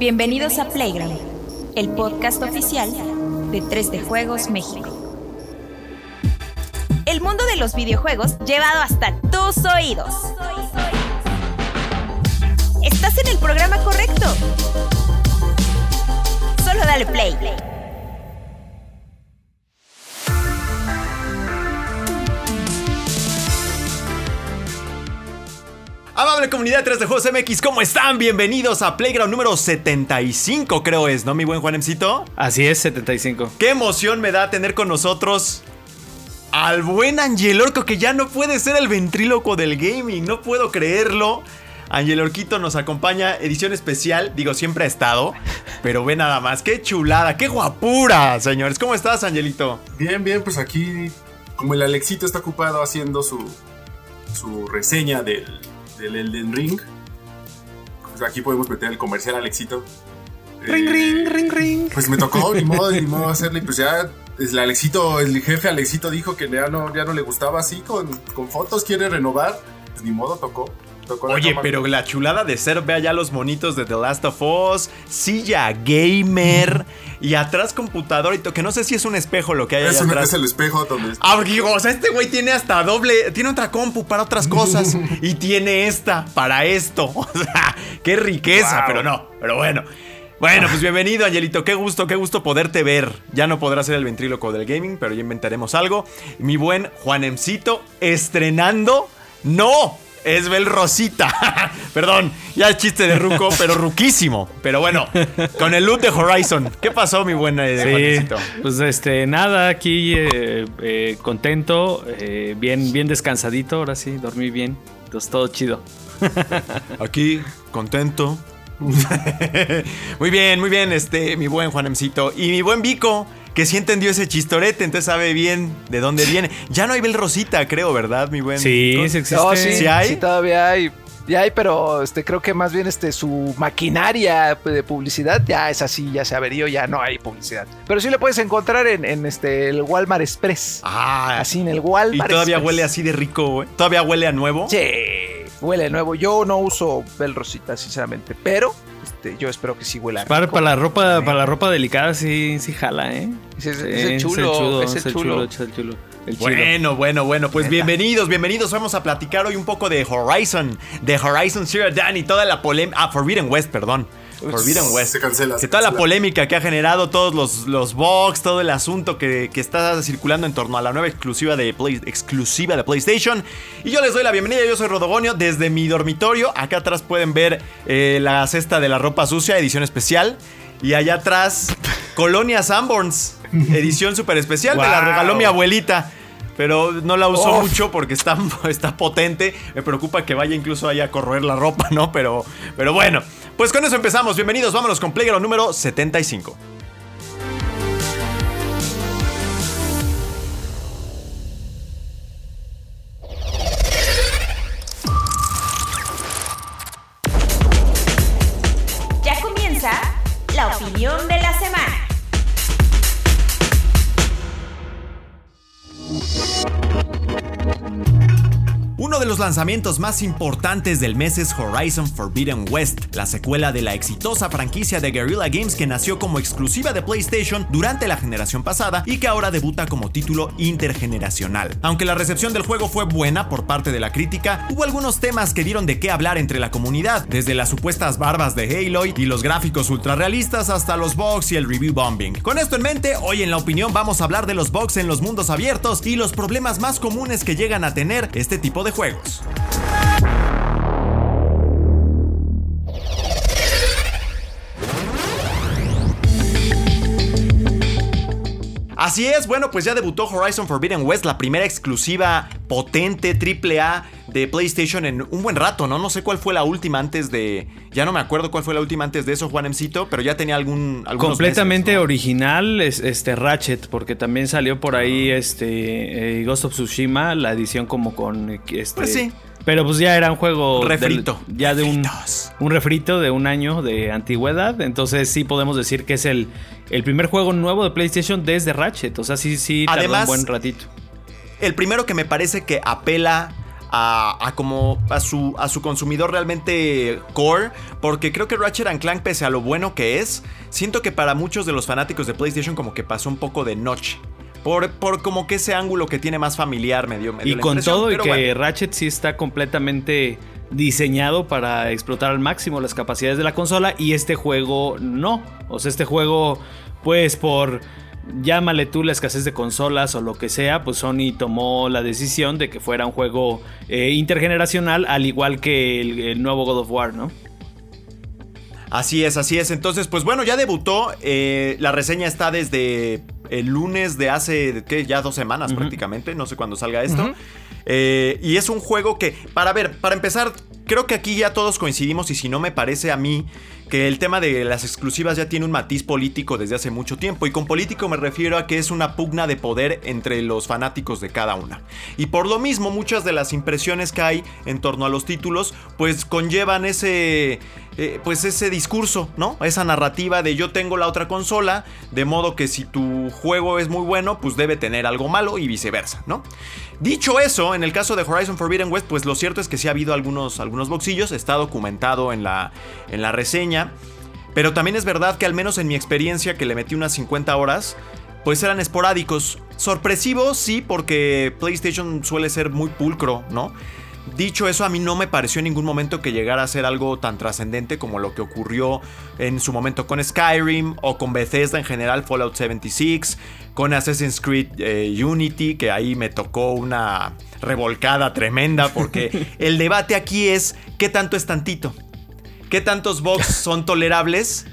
Bienvenidos a Playground, el podcast oficial de 3D Juegos México. El mundo de los videojuegos llevado hasta tus oídos. Estás en el programa correcto. Solo dale play. Amable comunidad 3 de Juegos MX, ¿cómo están? Bienvenidos a Playground número 75, creo es, ¿no, mi buen Juanemcito? Así es, 75. Qué emoción me da tener con nosotros al buen Angelorco, que ya no puede ser el ventríloco del gaming, no puedo creerlo. Angelorquito nos acompaña, edición especial, digo, siempre ha estado, pero ve nada más, qué chulada, qué guapura, señores. ¿Cómo estás, Angelito? Bien, bien, pues aquí, como el Alexito está ocupado haciendo su, su reseña del, del Elden Ring, pues aquí podemos meter el comercial Alexito. Ring, Eh, ring, ring, ring. Pues me tocó, ni modo, ni modo hacerle, y pues ya el Alexito, el jefe Alexito dijo que ya no, ya no le gustaba así, con, con fotos quiere renovar, pues ni modo, tocó. Tocó Oye, pero la chulada de ser, ve allá los monitos de The Last of Us, silla gamer y atrás computador y que no sé si es un espejo lo que hay es, allá un- atrás. es el espejo donde Ah, digo, o sea, este güey tiene hasta doble, tiene otra compu para otras cosas y tiene esta para esto. O sea, qué riqueza, Wow. pero no, pero bueno. Bueno, pues bienvenido, Angelito. Qué gusto, qué gusto poderte ver. Ya no podrá ser el ventríloco del gaming, pero ya inventaremos algo. Mi buen Juanemcito estrenando. ¡No! Es Bel Rosita. Perdón, ya es chiste de ruco, pero ruquísimo. Pero bueno, con el loot de Horizon. ¿Qué pasó, mi buen eh, Sí, Juanemcito? pues este, nada, aquí eh, eh, contento, eh, bien, bien descansadito, ahora sí, dormí bien, entonces todo chido. Aquí, contento. muy bien, muy bien, este, mi buen Juanemcito. Y mi buen Vico, que sí entendió ese chistorete, entonces sabe bien de dónde viene. Ya no hay Bel Rosita, creo, ¿verdad, mi buen Sí, Vico? sí existe. Sí, ¿Sí hay? sí, todavía hay. Ya hay, pero este, creo que más bien este, su maquinaria de publicidad ya es así, ya se averió, ya no hay publicidad. Pero sí le puedes encontrar en, en, este, el Walmart Express. Ah, así en el y Walmart todavía Express. huele así de rico, güey. Todavía huele a nuevo. Sí, huele nuevo. Yo no uso Bel Rosita, sinceramente, pero este, yo espero que sí huela. Para, rico. para la ropa, para la ropa delicada sí, sí jala, ¿eh? Es, es- Sí, es el chulo, es el chulo. es el chulo. El chido. Bueno, bueno, bueno, pues bienvenidos, bienvenidos. Vamos a platicar hoy un poco de Horizon, de Horizon Zero Dawn y toda la polémica. Ah, Forbidden West, perdón. Forbidden West. se cancela. Que se toda la polémica que ha generado, todos los, los bugs, todo el asunto que, que está circulando en torno a la nueva exclusiva de, Play- exclusiva de PlayStation. Y yo les doy la bienvenida, yo soy Rodogonio, desde mi dormitorio. Acá atrás pueden ver eh, la cesta de la ropa sucia, edición especial. Y allá atrás, Colonia Sanborns, edición súper especial. Me la Wow. regaló mi abuelita. Pero no la uso Uf. mucho porque está, está potente. Me preocupa que vaya incluso ahí a corroer la ropa, ¿no? Pero, pero bueno, pues con eso empezamos. Bienvenidos, vámonos con Playground número 75. De los lanzamientos más importantes del mes es Horizon Forbidden West, la secuela de la exitosa franquicia de Guerrilla Games que nació como exclusiva de PlayStation durante la generación pasada y que ahora debuta como título intergeneracional. Aunque la recepción del juego fue buena por parte de la crítica, hubo algunos temas que dieron de qué hablar entre la comunidad, desde las supuestas barbas de Halo y los gráficos ultrarrealistas hasta los bugs y el review bombing. Con esto en mente, hoy en la opinión vamos a hablar de los bugs en los mundos abiertos y los problemas más comunes que llegan a tener este tipo de juegos. Carlos. Así es, bueno, pues ya debutó Horizon Forbidden West, la primera exclusiva potente AAA de PlayStation en un buen rato, ¿no? No sé cuál fue la última antes de... Ya no me acuerdo cuál fue la última antes de eso, Juanemcito, pero ya tenía algún... Completamente meses, ¿no? original es este Ratchet, porque también salió por ahí este eh, Ghost of Tsushima, la edición como con este. Pues sí. Pero pues ya era un juego del- Refrito. ya de un, Refritos. un refrito de un año de antigüedad. Entonces sí podemos decir que es el, el primer juego nuevo de PlayStation desde Ratchet. O sea, sí, sí, tardó Además, un buen ratito. El primero que me parece que apela a, como a su, a su consumidor realmente core, porque creo que Ratchet Clank, pese a lo bueno que es, siento que para muchos de los fanáticos de PlayStation como que pasó un poco de noche. Por, por como que ese ángulo que tiene más familiar medio medio Y con todo y que Ratchet sí está completamente diseñado para explotar al máximo las capacidades de la consola y este juego no. O sea, este juego pues por llámale tú la escasez de consolas o lo que sea, pues Sony tomó la decisión de que fuera un juego eh, intergeneracional al igual que el, nuevo God of War, ¿no? Así es, así es. Entonces, pues bueno, ya debutó. Eh, la reseña está desde el lunes de hace, ¿qué? Ya dos semanas prácticamente. No sé cuándo salga esto. Eh, y es un juego que, para ver, para empezar, creo que aquí ya todos coincidimos y si no me parece a mí que el tema de las exclusivas ya tiene un matiz político desde hace mucho tiempo y con político me refiero a que es una pugna de poder entre los fanáticos de cada una. Y por lo mismo muchas de las impresiones que hay en torno a los títulos pues conllevan ese eh, pues ese discurso, ¿no? Esa narrativa de yo tengo la otra consola, de modo que si tu juego es muy bueno, pues debe tener algo malo y viceversa, ¿no? Dicho eso, en el caso de Horizon Forbidden West, pues lo cierto es que sí ha habido algunos, algunos boxillos, está documentado en la, en la reseña, pero también es verdad que al menos en mi experiencia, que le metí unas 50 horas, pues eran esporádicos. Sorpresivos, sí, porque PlayStation suele ser muy pulcro, ¿no? Dicho eso, a mí no me pareció en ningún momento que llegara a ser algo tan trascendente como lo que ocurrió en su momento con Skyrim o con Bethesda en general, Fallout 76, con Assassin's Creed eh, Unity, que ahí me tocó una revolcada tremenda porque el debate aquí es qué tanto es tantito, qué tantos bugs son tolerables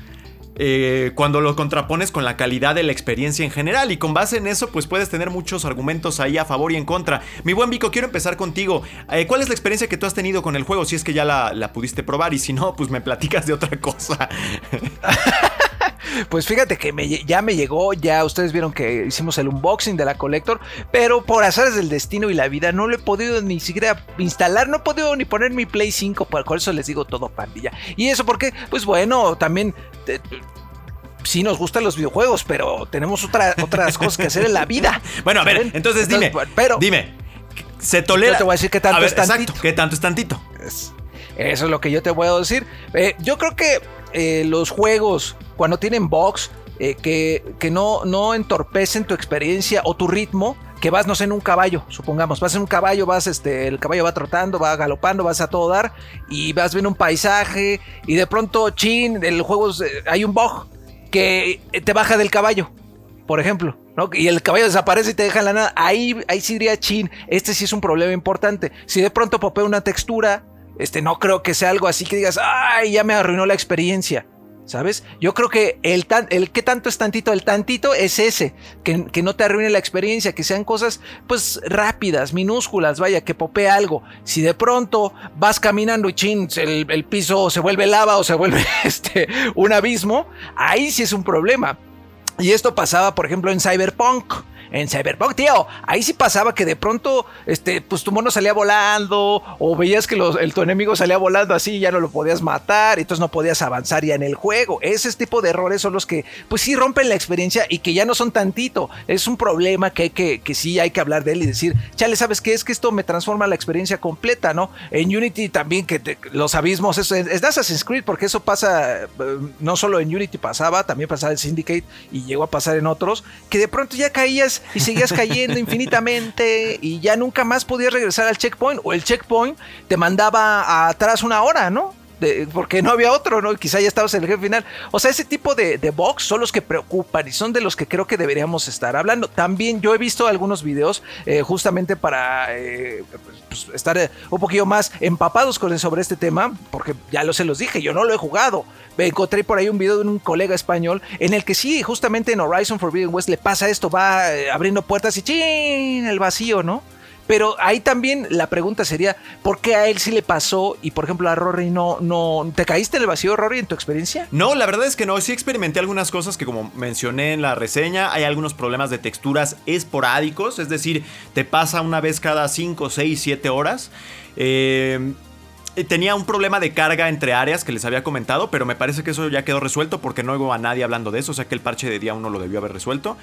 eh, cuando lo contrapones con la calidad de la experiencia en general. Y con base en eso, pues puedes tener muchos argumentos ahí a favor y en contra. Mi buen Vico, quiero empezar contigo. Eh, ¿Cuál es la experiencia que tú has tenido con el juego? Si es que ya la, la pudiste probar y si no, pues me platicas de otra cosa. Pues fíjate que ya me llegó, ya ustedes vieron que hicimos el unboxing de la Collector, pero por azares del destino y la vida no lo he podido ni siquiera instalar, no he podido ni poner mi Play 5, por eso les digo todo pandilla. Y eso porque, pues bueno, también... sí nos gustan los videojuegos, pero tenemos otras cosas que hacer en la vida. Bueno, a ver, entonces dime, pero, dime, ¿se tolera? Yo te voy a decir qué tanto es tantito. Exacto, ¿qué tanto es tantito? eso es lo que yo te voy a decir. Eh, yo creo que eh, los juegos, cuando tienen box, eh, que, que no, no entorpecen tu experiencia o tu ritmo, que vas, no sé, en un caballo, supongamos, vas en un caballo, vas, este, el caballo va trotando, va galopando, vas a todo dar, y vas viendo un paisaje, y de pronto, chin, el juego, hay un bug que te baja del caballo, por ejemplo, ¿no? Y el caballo desaparece y te deja en la nada, ahí, ahí sí diría, chin, este sí es un problema importante. Si de pronto popea una textura, este, no creo que sea algo así que digas, ay, ya me arruinó la experiencia. ¿Sabes? Yo creo que el, tan, el que tanto es tantito, el tantito es ese, que, que, no te arruine la experiencia, que sean cosas pues rápidas, minúsculas, vaya, que popee algo. Si de pronto vas caminando y chin, el, el piso se vuelve lava o se vuelve este, un abismo, ahí sí es un problema. Y esto pasaba, por ejemplo, en Cyberpunk en Cyberpunk, tío. Ahí sí pasaba que de pronto, este, pues tu mono salía volando, o veías que el, tu enemigo salía volando así y ya no lo podías matar, y entonces no podías avanzar ya en el juego. Ese tipo de errores son los que, pues sí rompen la experiencia y que ya no son tantito. Es un problema que hay que, que sí hay que hablar de él y decir, chale, ¿sabes qué? Es que esto me transforma la experiencia completa, ¿no? En Unity también, que los abismos, eso es, es Assassin's Creed, porque eso pasa, eh, no solo en Unity pasaba, también pasaba en Syndicate y llegó a pasar en otros, que de pronto ya caías y seguías cayendo infinitamente y ya nunca más podías regresar al checkpoint o el checkpoint te mandaba atrás una hora, ¿no? Porque no había otro, ¿no? Quizá ya estabas en el final. O sea, ese tipo de, de box son los que preocupan y son de los que creo que deberíamos estar hablando. También yo he visto algunos videos eh, justamente para eh, pues, estar eh, un poquito más empapados sobre este tema, porque ya lo se los dije, yo no lo he jugado. Me encontré por ahí un video de un colega español en el que sí, justamente en Horizon Forbidden West le pasa esto, va abriendo puertas y ¡chin! el vacío, ¿no? Pero ahí también la pregunta sería, ¿por qué a él sí le pasó y por ejemplo a Rory no, no, ¿te caíste en el vacío, Rory, en tu experiencia? No, la verdad es que no, sí experimenté algunas cosas que como mencioné en la reseña, hay algunos problemas de texturas esporádicos, es decir, te pasa una vez cada 5, 6, 7 horas. Eh, tenía un problema de carga entre áreas que les había comentado, pero me parece que eso ya quedó resuelto porque no oigo a nadie hablando de eso, o sea que el parche de día 1 lo debió haber resuelto.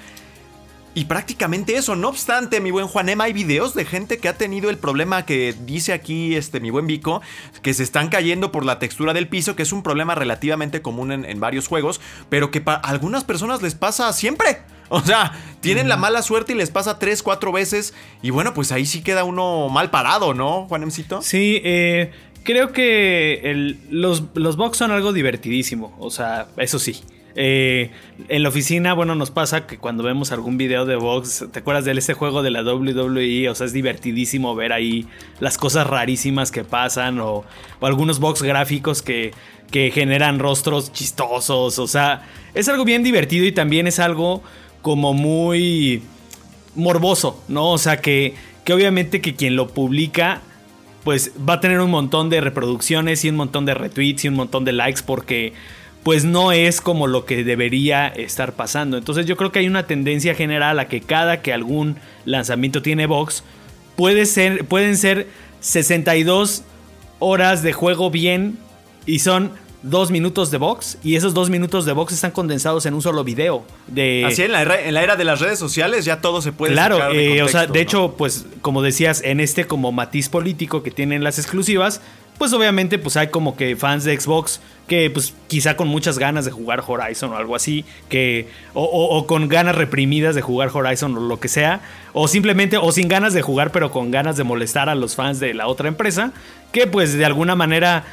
Y prácticamente eso, no obstante, mi buen Juanem, hay videos de gente que ha tenido el problema que dice aquí este mi buen Vico, que se están cayendo por la textura del piso, que es un problema relativamente común en, varios juegos, pero que para algunas personas les pasa siempre. O sea, tienen la mala suerte y les pasa tres, cuatro veces. Y bueno, pues ahí sí queda uno mal parado, ¿no, Juanemcito? Sí, eh, creo que los, los box son algo divertidísimo. O sea, eso sí. Eh, en la oficina, bueno, nos pasa que cuando vemos algún video de box, ¿te acuerdas de ese juego de la WWE? O sea, es divertidísimo ver ahí las cosas rarísimas que pasan o, algunos box gráficos que, que generan rostros chistosos. O sea, es algo bien divertido y también es algo como muy morboso, ¿no? O sea, que, que obviamente que quien lo publica pues va a tener un montón de reproducciones y un montón de retweets y un montón de likes porque pues no es como lo que debería estar pasando. Entonces yo creo que hay una tendencia general a que cada que algún lanzamiento tiene box, puede ser, pueden ser 62 horas de juego bien y son dos minutos de box y esos dos minutos de box están condensados en un solo video. De... Así en la, era, de las redes sociales ya todo se puede Claro, de eh, o sea, de hecho, pues como decías, en este como matiz político que tienen las exclusivas, pues obviamente pues hay como que fans de Xbox que pues quizá con muchas ganas de jugar Horizon o algo así, que o, con ganas reprimidas de jugar Horizon o lo que sea, o simplemente o sin ganas de jugar pero con ganas de molestar a los fans de la otra empresa, que pues de alguna manera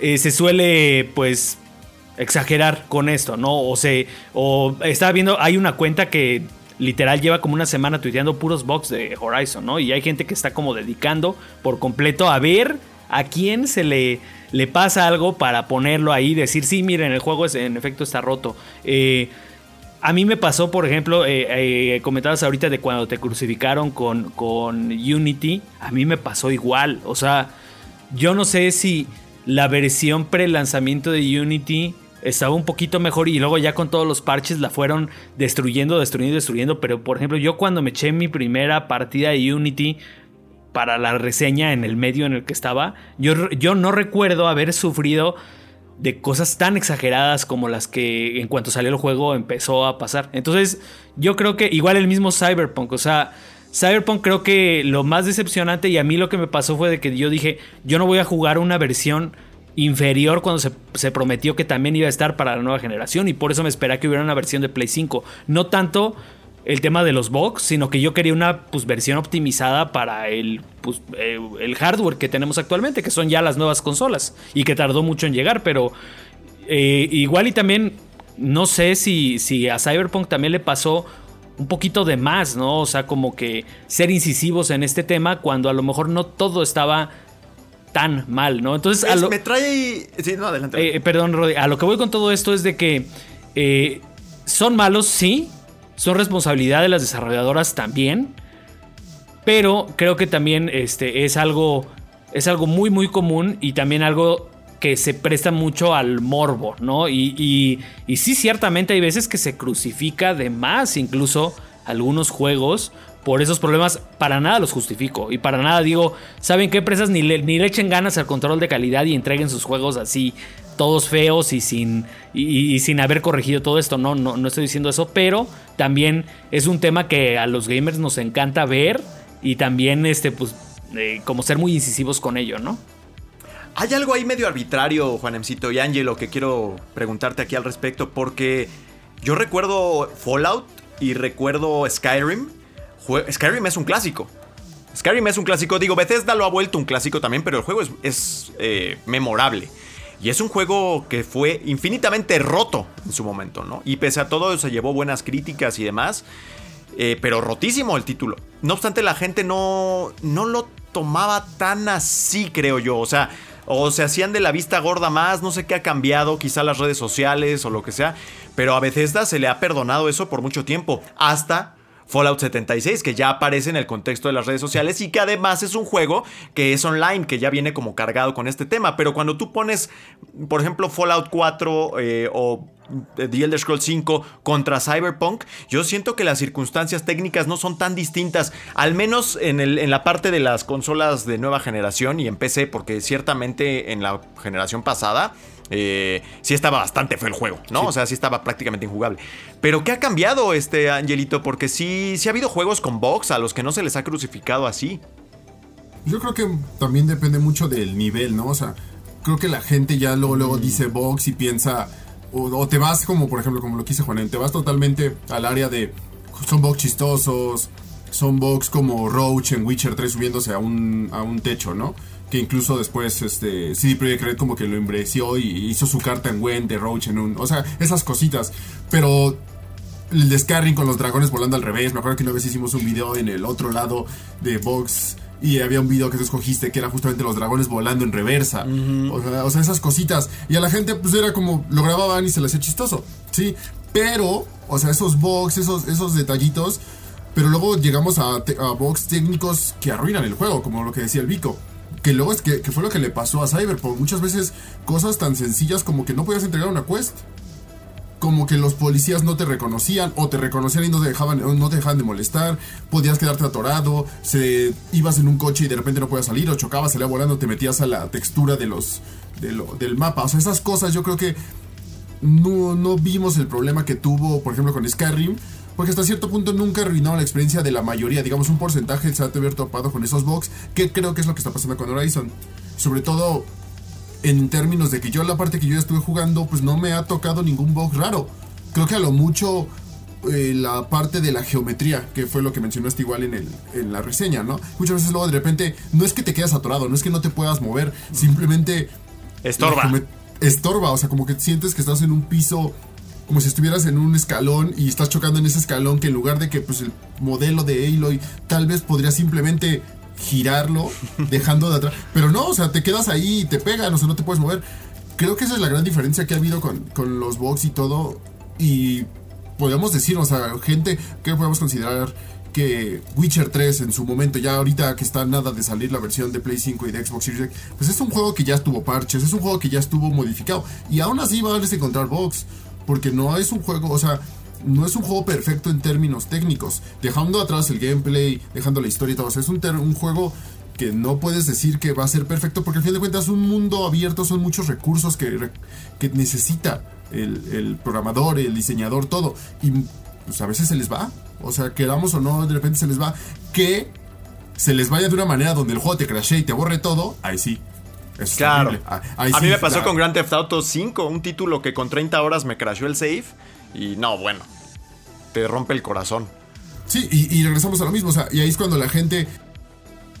eh, se suele pues exagerar con esto, ¿no? O se o estaba viendo hay una cuenta que literal lleva como una semana tuiteando puros box de Horizon, ¿no? Y hay gente que está como dedicando por completo a ver a quién se le, le pasa algo para ponerlo ahí, decir, sí, miren, el juego es, en efecto está roto. Eh, a mí me pasó, por ejemplo, eh, eh, comentabas ahorita de cuando te crucificaron con, con Unity, a mí me pasó igual. O sea, yo no sé si la versión pre-lanzamiento de Unity estaba un poquito mejor y luego ya con todos los parches la fueron destruyendo, destruyendo, destruyendo. Pero por ejemplo, yo cuando me eché mi primera partida de Unity, para la reseña en el medio en el que estaba, yo, yo no recuerdo haber sufrido de cosas tan exageradas como las que en cuanto salió el juego empezó a pasar. Entonces, yo creo que igual el mismo Cyberpunk, o sea, Cyberpunk creo que lo más decepcionante y a mí lo que me pasó fue de que yo dije, yo no voy a jugar una versión inferior cuando se, se, prometió que también iba a estar para la nueva generación y por eso me esperaba que hubiera una versión de Play 5. No tanto el tema de los bugs, sino que yo quería una pues, versión optimizada para el, pues, eh, el hardware que tenemos actualmente, que son ya las nuevas consolas, y que tardó mucho en llegar, pero eh, igual y también no sé si, si a Cyberpunk también le pasó un poquito de más, ¿no? O sea, como que ser incisivos en este tema cuando a lo mejor no todo estaba tan mal, ¿no? Entonces, a lo, me trae... Sí, no, adelante. Eh, perdón, Rodi, a lo que voy con todo esto es de que son malos, sí, son responsabilidad de las desarrolladoras también. Pero creo que también este, es, algo, es algo muy, muy común y también algo que se presta mucho al morbo, ¿no? Y, y, sí, ciertamente hay veces que se crucifica de más incluso algunos juegos por esos problemas. Para nada los justifico y para nada digo, ¿saben qué empresas ni ni le echen ganas al control de calidad y entreguen sus juegos así todos feos y sin, y, sin haber corregido todo esto. No, no, no estoy diciendo eso, pero también es un tema que a los gamers nos encanta ver y también este, pues, eh, como ser muy incisivos con ello, ¿no? Hay algo ahí medio arbitrario, Juanemcito y Angelo, que quiero preguntarte aquí al respecto, porque yo recuerdo Fallout y recuerdo Skyrim. Skyrim es un clásico. Skyrim es un clásico, digo, Bethesda lo ha vuelto un clásico también, pero el juego es, eh, memorable. Y es un juego que fue infinitamente roto en su momento, ¿no? Y pese a todo se llevó buenas críticas y demás. Eh, pero rotísimo el título. No obstante, la gente no, no lo tomaba tan así, creo yo. O sea, o se hacían de la vista gorda más, no sé qué ha cambiado, quizá las redes sociales o lo que sea. Pero a Bethesda se le ha perdonado eso por mucho tiempo. Hasta Fallout 76, que ya aparece en el contexto de las redes sociales y que además es un juego que es online, que ya viene como cargado con este tema. Pero cuando tú pones, por ejemplo, Fallout 4 eh, o The Elder Scrolls 5 contra Cyberpunk, yo siento que las circunstancias técnicas no son tan distintas, al menos en, en, la parte de las consolas de nueva generación y en PC, porque ciertamente en la generación pasada eh, sí estaba bastante feo el juego, ¿no? O sea, sí estaba prácticamente injugable. Pero ¿qué ha cambiado este Angelito? Porque sí, sí ha habido juegos con box a los que no se les ha crucificado así. Yo creo que también depende mucho del nivel, ¿no? O sea, creo que la gente ya luego, luego dice box y piensa, o, te vas como, por ejemplo, como lo quise Juan, te vas totalmente al área de, son box chistosos, son box como Roach en Witcher 3 subiéndose a un, a un techo, ¿no? Que incluso después este, CD Projekt Red como que lo embreció y hizo su carta en Gwen de Roach en un... O sea, esas cositas. Pero el de con los dragones volando al revés. Me acuerdo que una vez hicimos un video en el otro lado de Box y había un video que tú escogiste que era justamente los dragones volando en reversa. o, sea, esas cositas. Y a la gente pues era como lo grababan y se le hacía chistoso. Sí, pero, o sea, esos box, esos, esos detallitos. Pero luego llegamos a, a box técnicos que arruinan el juego, como lo que decía el Vico. Que luego es que, que, fue lo que le pasó a Cyberpunk. Muchas veces cosas tan sencillas como que no podías entregar una quest como que los policías no te reconocían o te reconocían y no te dejaban, no te dejaban de molestar, podías quedarte atorado, se, ibas en un coche y de repente no podías salir o chocabas, salía volando, te metías a la textura de los, del mapa. O sea, esas cosas yo creo que no, no vimos el problema que tuvo, por ejemplo, con Skyrim. Porque hasta cierto punto nunca arruinó la experiencia de la mayoría. Digamos, un porcentaje se ha de haber topado con esos bugs. Que creo que es lo que está pasando con Horizon. Sobre todo en términos de que yo la parte que yo estuve jugando, pues no me ha tocado ningún bug raro. Creo que a lo mucho eh, la parte de la geometría, que fue lo que mencionaste igual en, el, en la reseña, ¿no? Muchas veces luego de repente, no es que te quedas atorado, no es que no te puedas mover, simplemente... Estorba. Estorba, o sea, como que sientes que estás en un piso como si estuvieras en un escalón y estás chocando en ese escalón que en lugar de que pues el modelo de Aloy tal vez podría simplemente girarlo, dejando de atrás. Pero no, o sea, te quedas ahí y te pegan, o sea, no te puedes mover. Creo que esa es la gran diferencia que ha habido con, con los box y todo. Y podemos decir, o sea, gente que podemos considerar que Witcher 3 en su momento, ya ahorita que está nada de salir la versión de Play 5 y de Xbox Series X, pues es un juego que ya estuvo parches, es un juego que ya estuvo modificado. Y aún así va a encontrar box, porque no es un juego, o sea, no es un juego perfecto en términos técnicos. Dejando atrás el gameplay, dejando la historia y todo. es un, un juego que no puedes decir que va a ser perfecto porque al fin de cuentas un mundo abierto son muchos recursos que, que necesita el, programador, el diseñador, todo. Y pues a veces se les va. O sea, queramos o no, de repente se les va. Que se les vaya de una manera donde el juego te crashee y te borre todo. Ahí sí. Claro. Ah, a mí me pasó con Grand Theft Auto 5, un título que con 30 horas me crashó el save y no, bueno, te rompe el corazón. Sí, y, regresamos a lo mismo, o sea, y ahí es cuando la gente,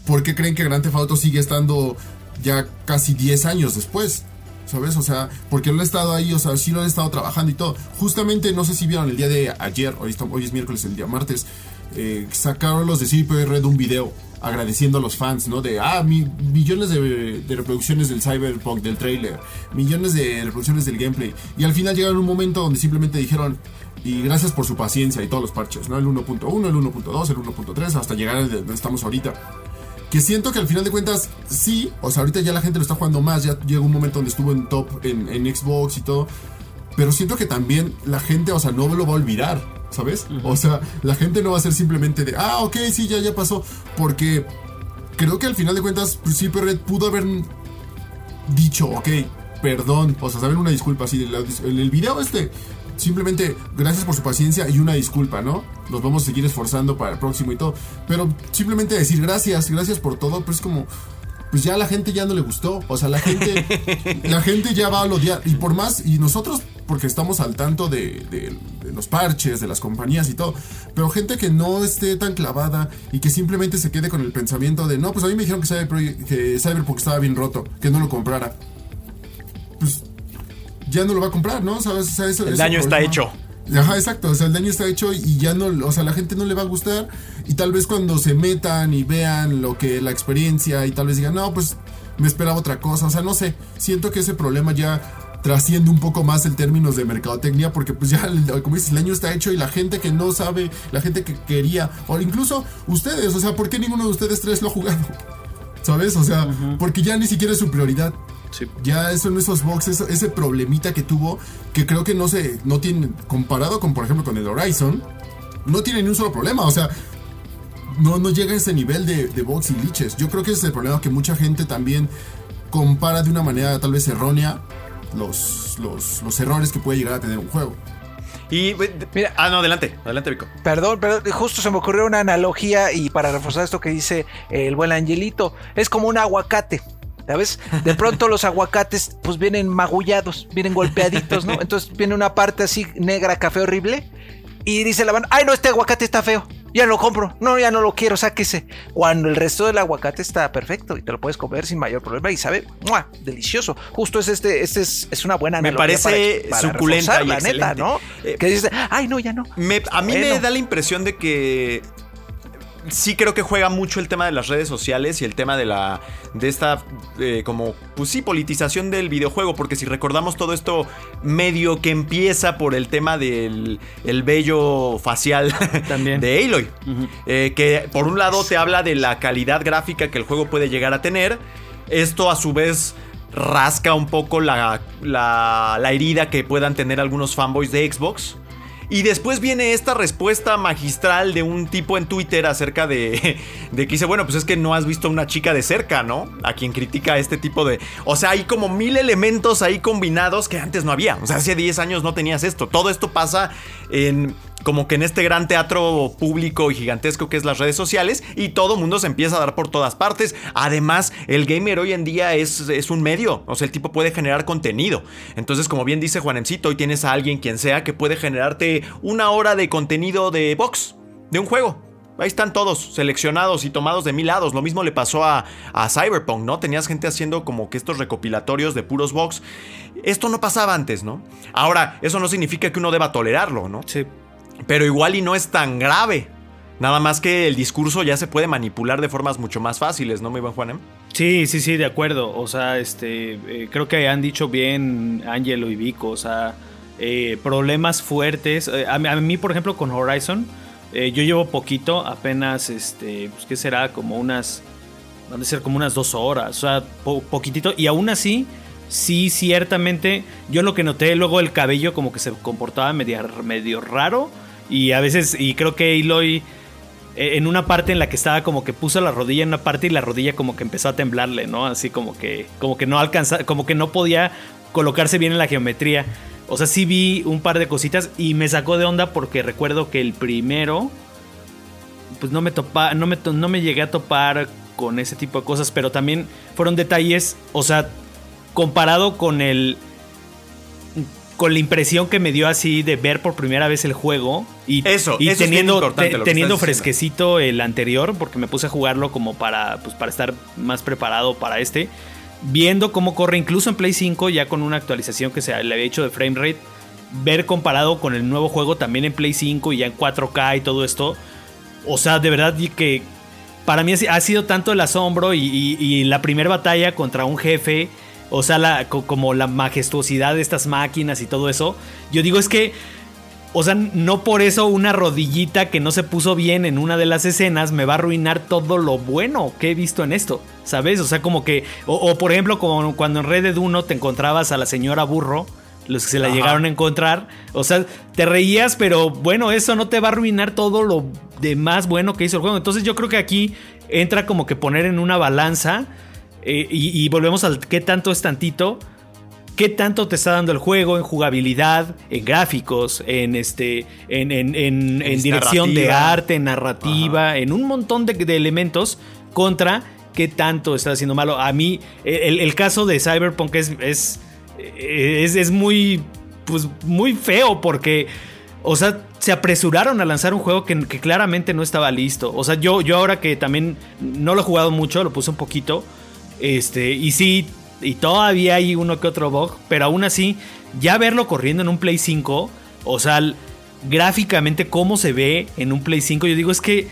¿por qué creen que Grand Theft Auto sigue estando ya casi 10 años después? ¿Sabes? O sea, porque no han estado ahí, o sea, sí lo han estado trabajando y todo. Justamente, no sé si vieron el día de ayer, hoy, hoy es miércoles, el día martes, eh, sacaron los de CPR Red un video agradeciendo a los fans, ¿no? De, ah, millones de, reproducciones del Cyberpunk, del trailer, millones de reproducciones del gameplay. Y al final llegaron un momento donde simplemente dijeron, y gracias por su paciencia y todos los parches, ¿no? El 1.1, el 1.2, el 1.3, hasta llegar al donde estamos ahorita. Que siento que al final de cuentas, sí, o sea, ahorita ya la gente lo está jugando más, ya llegó un momento donde estuvo en top en, en Xbox y todo. Pero siento que también la gente, o sea, no lo va a olvidar. ¿Sabes? O sea, la gente no va a ser simplemente de, ah, ok, sí, ya, ya pasó. Porque creo que al final de cuentas, pues, sí, Red pudo haber dicho, ok, perdón, o sea, saben una disculpa así. En el video este, simplemente gracias por su paciencia y una disculpa, ¿no? Nos vamos a seguir esforzando para el próximo y todo. Pero simplemente decir gracias, gracias por todo, pues es como pues ya la gente ya no le gustó. O sea, la gente, la gente ya va a odiar. Y por más, y nosotros, porque estamos al tanto de, los parches, de las compañías y todo, pero gente que no esté tan clavada y que simplemente se quede con el pensamiento de, no, pues a mí me dijeron que, Cyber, que Cyberpunk estaba bien roto, que no lo comprara. Pues ya no lo va a comprar, ¿no? El daño está hecho. Ajá, exacto. O sea, el daño está hecho y ya no, o sea, la gente no le va a gustar. Y tal vez cuando se metan y vean lo que la experiencia y tal vez digan, no, pues me esperaba otra cosa. O sea, no sé. Siento que ese problema ya trasciende un poco más en términos de mercadotecnia porque pues ya como dices el daño está hecho y la gente que no sabe la gente que quería o incluso ustedes o sea ¿por qué ninguno de ustedes tres lo ha jugado? ¿sabes? o sea porque ya ni siquiera es su prioridad ya eso en esos boxes, ese problemita que tuvo, que creo que no se, no tiene, comparado con, por ejemplo, con el Horizon, no tiene ni un solo problema. O sea, no, no llega a ese nivel de, de box y liches. Yo creo que ese es el problema que mucha gente también compara de una manera tal vez errónea los, los, los errores que puede llegar a tener un juego. Y mira, ah, no, adelante, adelante, Vico. Perdón, pero justo se me ocurrió una analogía y para reforzar esto que dice el buen Angelito, es como un aguacate. ¿Sabes? De pronto los aguacates pues vienen magullados, vienen golpeaditos, ¿no? Entonces viene una parte así negra, café horrible y dice la mano, ay no, este aguacate está feo, ya lo compro, no, ya no lo quiero, sáquese. Cuando el resto del aguacate está perfecto y te lo puedes comer sin mayor problema y sabe, ¡mua! delicioso. Justo es este, este es, una buena Me parece suculenta y la neta, ¿no? Eh, que dices, ay no, ya no. a mí me da la impresión de que sí creo que juega mucho el tema de las redes sociales y el tema de la de esta eh, como pues sí politización del videojuego porque si recordamos todo esto medio que empieza por el tema del el vello facial También. de Aloy eh, que por un lado te habla de la calidad gráfica que el juego puede llegar a tener esto a su vez rasca un poco la, la, la herida que puedan tener algunos fanboys de Xbox y después viene esta respuesta magistral de un tipo en Twitter acerca de, de que dice, bueno, pues es que no has visto a una chica de cerca, ¿no? A quien critica este tipo de... O sea, hay como mil elementos ahí combinados que antes no había. O sea, hace 10 años no tenías esto. Todo esto pasa en como que en este gran teatro público y gigantesco que es las redes sociales y todo mundo se empieza a dar por todas partes. Además, el gamer hoy en día es, es un medio, o sea, el tipo puede generar contenido. Entonces, como bien dice Juanencito, hoy tienes a alguien quien sea que puede generarte una hora de contenido de box, de un juego. Ahí están todos seleccionados y tomados de mil lados. Lo mismo le pasó a, a, Cyberpunk, ¿no? Tenías gente haciendo como que estos recopilatorios de puros box. Esto no pasaba antes, ¿no? Ahora, eso no significa que uno deba tolerarlo, ¿no? Pero igual y no es tan grave. Nada más que el discurso ya se puede manipular de formas mucho más fáciles, ¿no, mi buen Juanem? Sí, sí, sí, de acuerdo. O sea, este, eh, creo que han dicho bien Angelo y Vico. O sea, eh, problemas fuertes. Eh, a, mí, por ejemplo, con Horizon, yo llevo poquito, apenas, este, pues, ¿qué será? Como unas, van a ser como unas dos horas. O sea, poquitito. Y aún así, sí, ciertamente, yo lo que noté luego el cabello como que se comportaba medio, medio raro y a veces, y creo que Aloy eh, en una parte en la que estaba como que puso la rodilla en una parte y la rodilla como que empezó a temblarle, ¿no? Así como que, como que no alcanza, como que no podía colocarse bien en la geometría. O sea, sí vi un par de cositas y me sacó de onda porque recuerdo que el primero, pues no me topa, no me, no me llegué a topar con ese tipo de cosas, pero también fueron detalles, o sea, comparado con el con la impresión que me dio así de ver por primera vez el juego y, eso, y teniendo, teniendo fresquecito el anterior, porque me puse a jugarlo como para, pues, para estar más preparado para este. Viendo cómo corre incluso en Play 5, ya con una actualización que se le había hecho de frame rate, ver comparado con el nuevo juego también en Play 5 y ya en 4K y todo esto. O sea, de verdad que para mí ha sido tanto el asombro y, y la primera batalla contra un jefe o sea, la, como la majestuosidad de estas máquinas y todo eso. Yo digo es que, o sea, no por eso una rodillita que no se puso bien en una de las escenas me va a arruinar todo lo bueno que he visto en esto, ¿sabes? O sea, como que, o, por ejemplo, como cuando en Red Dead 1 te encontrabas a la señora burro los que se la llegaron a encontrar. O sea, te reías, pero bueno, eso no te va a arruinar todo lo demás bueno que hizo el juego. Entonces yo creo que aquí entra como que poner en una balanza eh, y, volvemos al qué tanto es tantito. ¿Qué tanto te está dando el juego en jugabilidad, en gráficos, en este, en, en, dirección de arte, narrativa, en un montón de, elementos contra qué tanto está haciendo malo? A mí, el, caso de Cyberpunk es, es, es, muy, pues, muy feo porque, o sea, se apresuraron a lanzar un juego que, que, claramente no estaba listo. O sea, yo, yo ahora que también no lo he jugado mucho, lo puse un poquito. Este, y sí, y todavía hay uno que otro bug, pero aún así, ya verlo corriendo en un Play 5, o sea, gráficamente cómo se ve en un Play 5, yo digo es que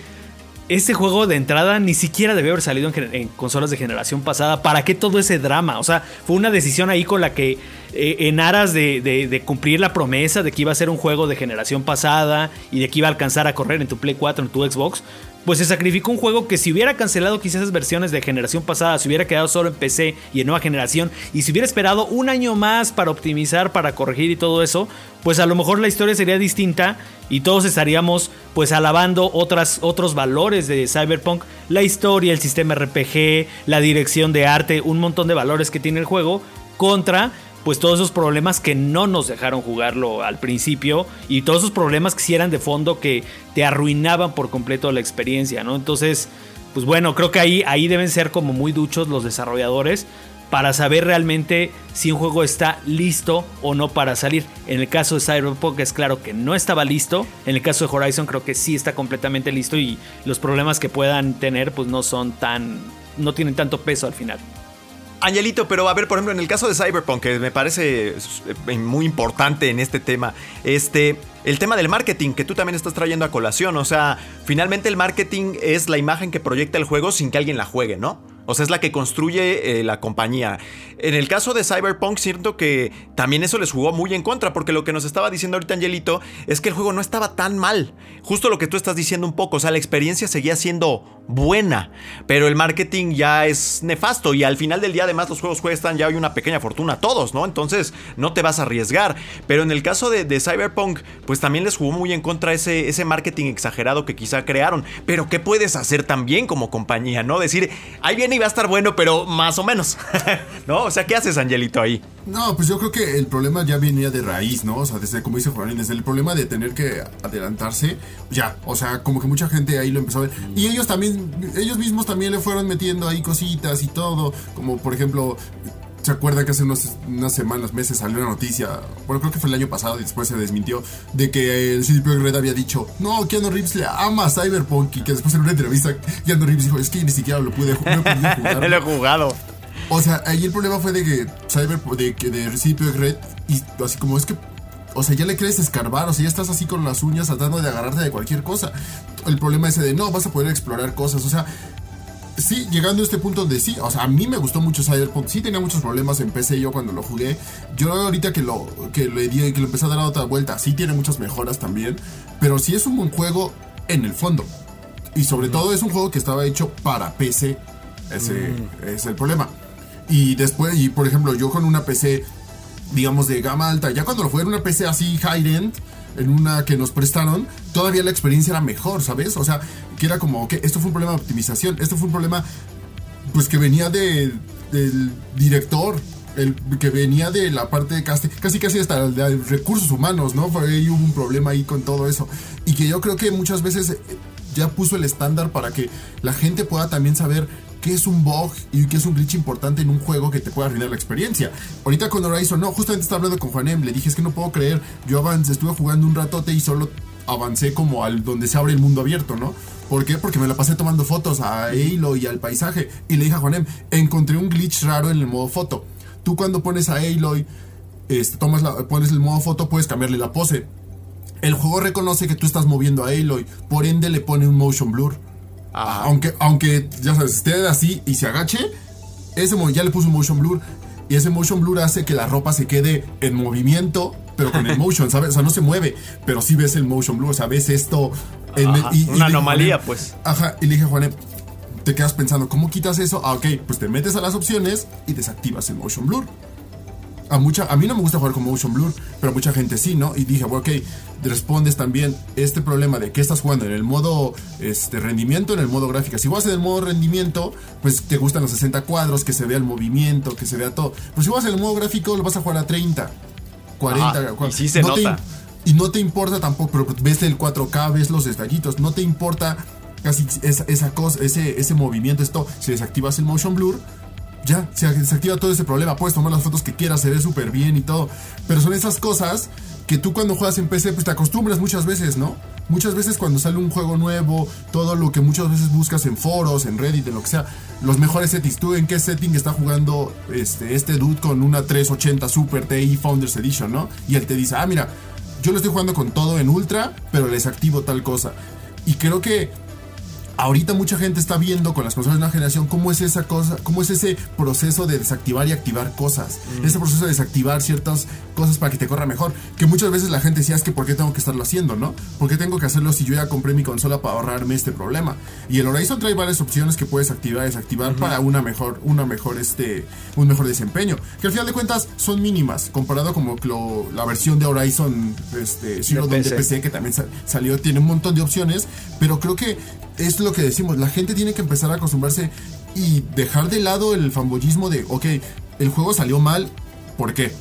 este juego de entrada ni siquiera debió haber salido en, consolas de generación pasada. ¿Para qué todo ese drama? O sea, fue una decisión ahí con la que, eh, en aras de, de, cumplir la promesa de que iba a ser un juego de generación pasada y de que iba a alcanzar a correr en tu Play 4, en tu Xbox, pues se sacrificó un juego que si hubiera cancelado quizás esas versiones de generación pasada, se hubiera quedado solo en PC y en nueva generación, y si hubiera esperado un año más para optimizar, para corregir y todo eso, pues a lo mejor la historia sería distinta y todos estaríamos pues alabando otros valores de Cyberpunk, la historia, el sistema RPG, la dirección de arte, un montón de valores que tiene el juego, contra pues todos esos problemas que no nos dejaron jugarlo al principio y todos esos problemas que sí eran de fondo que te arruinaban por completo la experiencia, ¿no? Entonces, pues bueno, creo que ahí, ahí deben ser como muy duchos los desarrolladores para saber realmente si un juego está listo o no para salir. En el caso de Cyberpunk es claro que no estaba listo. En el caso de Horizon creo que sí está completamente listo y los problemas que puedan tener pues no son tan no tienen tanto peso al final. Angelito, pero a ver, por ejemplo, en el caso de Cyberpunk, que me parece eh, muy importante en este tema, este, el tema del marketing que tú también estás trayendo a colación, o sea, finalmente el marketing es la imagen que proyecta el juego sin que alguien la juegue, ¿no? O sea, es la que construye eh, la compañía. En el caso de Cyberpunk, siento que también eso les jugó muy en contra, porque lo que nos estaba diciendo ahorita Angelito es que el juego no estaba tan mal. Justo lo que tú estás diciendo un poco, o sea, la experiencia seguía siendo buena, pero el marketing ya es nefasto y al final del día además los juegos cuestan ya hay una pequeña fortuna todos, ¿no? Entonces no te vas a arriesgar. Pero en el caso de, de Cyberpunk, pues también les jugó muy en contra ese, ese marketing exagerado que quizá crearon. Pero ¿qué puedes hacer también como compañía, no? Decir, ahí viene va a estar bueno, pero más o menos. ¿No? O sea, ¿qué haces, Angelito, ahí? No, pues yo creo que el problema ya venía de raíz, ¿no? O sea, desde, como dice Juanín, desde el problema de tener que adelantarse, ya, o sea, como que mucha gente ahí lo empezó a ver. Y ellos también, ellos mismos también le fueron metiendo ahí cositas y todo, como por ejemplo, ¿Se acuerdan que hace unas semanas, meses salió una noticia? Bueno, creo que fue el año pasado y después se desmintió. De que el CD Projekt Red había dicho, no, Keanu Reeves le ama a Cyberpunk. Y que después en una entrevista, Keanu Reeves dijo, es que ni siquiera lo pude, no jugar. lo he jugado. O sea, ahí el problema fue de que Cyberpunk, de que de Projekt Red, y así como es que o sea, ya le quieres escarbar, o sea, ya estás así con las uñas tratando de agarrarte de cualquier cosa. El problema ese de no, vas a poder explorar cosas, o sea, sí, llegando a este punto de sí, o sea, a mí me gustó mucho Cyberpunk, sí tenía muchos problemas en PC yo cuando lo jugué. Yo ahorita que lo que le di, que lo empecé a dar otra vuelta, sí tiene muchas mejoras también, pero sí es un buen juego en el fondo. Y sobre todo es un juego que estaba hecho para PC. Ese mm. es el problema. Y después, y por ejemplo, yo con una PC, digamos, de gama alta, ya cuando lo jugué en una PC así high-end, en una que nos prestaron, todavía la experiencia era mejor, ¿sabes? O sea, que era como que esto fue un problema de optimización, esto fue un problema pues que venía de, del director, el que venía de la parte de casting, casi casi hasta de recursos humanos, ¿no? Fue, hubo un problema ahí con todo eso. Y que yo creo que muchas veces ya puso el estándar para que la gente pueda también saber qué es un bug y qué es un glitch importante en un juego que te pueda arruinar la experiencia. Ahorita con Horizon, no, justamente estaba hablando con Juanem, le dije, es que no puedo creer, yo avancé, estuve jugando un ratote y solo avancé como al donde se abre el mundo abierto, ¿no? ¿Por qué? Porque me la pasé tomando fotos a Halo y al paisaje. Y le dije a Juanem, encontré un glitch raro en el modo foto. Tú cuando pones a Aloy, este, tomas la, pones el modo foto, puedes cambiarle la pose. El juego reconoce que tú estás moviendo a Aloy, por ende le pone un motion blur. Aunque, aunque, ya sabes, esté así y se agache, ese ya le puso un motion blur. Y ese motion blur hace que la ropa se quede en movimiento, pero con el motion, ¿sabes? O sea, no se mueve, pero sí ves el motion blur, o sea, ves esto. una anomalía, pues. Ajá, y le dije a Juanem, te quedas pensando, ¿cómo quitas eso? Ah, ok, pues te metes a las opciones y desactivas el motion blur a mucha, a mí no me gusta jugar con motion blur, pero mucha gente sí, ¿no? Y dije, bueno, ok, respondes también este problema de que estás jugando en el modo este, rendimiento, en el modo gráfica. Si vas en el modo rendimiento, pues te gustan los 60 cuadros, que se vea el movimiento, que se vea todo. Pero si vas en el modo gráfico, lo vas a jugar a 30, 40, Y sí se nota. y no te importa tampoco, pero ves el 4K, ves los detallitos, no te importa casi esa, esa cosa, ese, ese movimiento, esto, si desactivas el motion blur, ya, se, activa todo ese problema. Puedes tomar las fotos que quieras, se ve súper bien y todo. Pero son esas cosas que tú cuando juegas en PC, pues te acostumbras muchas veces, ¿no? Muchas veces cuando sale un juego nuevo, todo lo que muchas veces buscas en foros, en Reddit, en lo que sea, los mejores settings. ¿Tú en qué setting está jugando este, este dude con una 380 Super TI Founders Edition, ¿no? Y él te dice, ah, mira, yo lo estoy jugando con todo en ultra, pero desactivo tal cosa. Y creo que ahorita mucha gente está viendo con las consolas de nueva generación cómo es esa cosa, cómo es ese proceso de desactivar y activar cosas. Mm. Ese proceso de desactivar ciertas cosas para que te corra mejor. Que muchas veces la gente decía, es que ¿por qué tengo que estarlo haciendo, no? ¿Por qué tengo que hacerlo si yo ya compré mi consola para ahorrarme este problema? Y el Horizon trae varias opciones que puedes activar y desactivar para una mejor, una mejor, este, un mejor desempeño. Que al final de cuentas son mínimas, comparado como la versión de Horizon este, Zero de PC que también salió, tiene un montón de opciones, pero creo que es lo que decimos, la gente tiene que empezar a acostumbrarse y dejar de lado el fanboyismo de, ok, el juego salió mal, ¿por qué?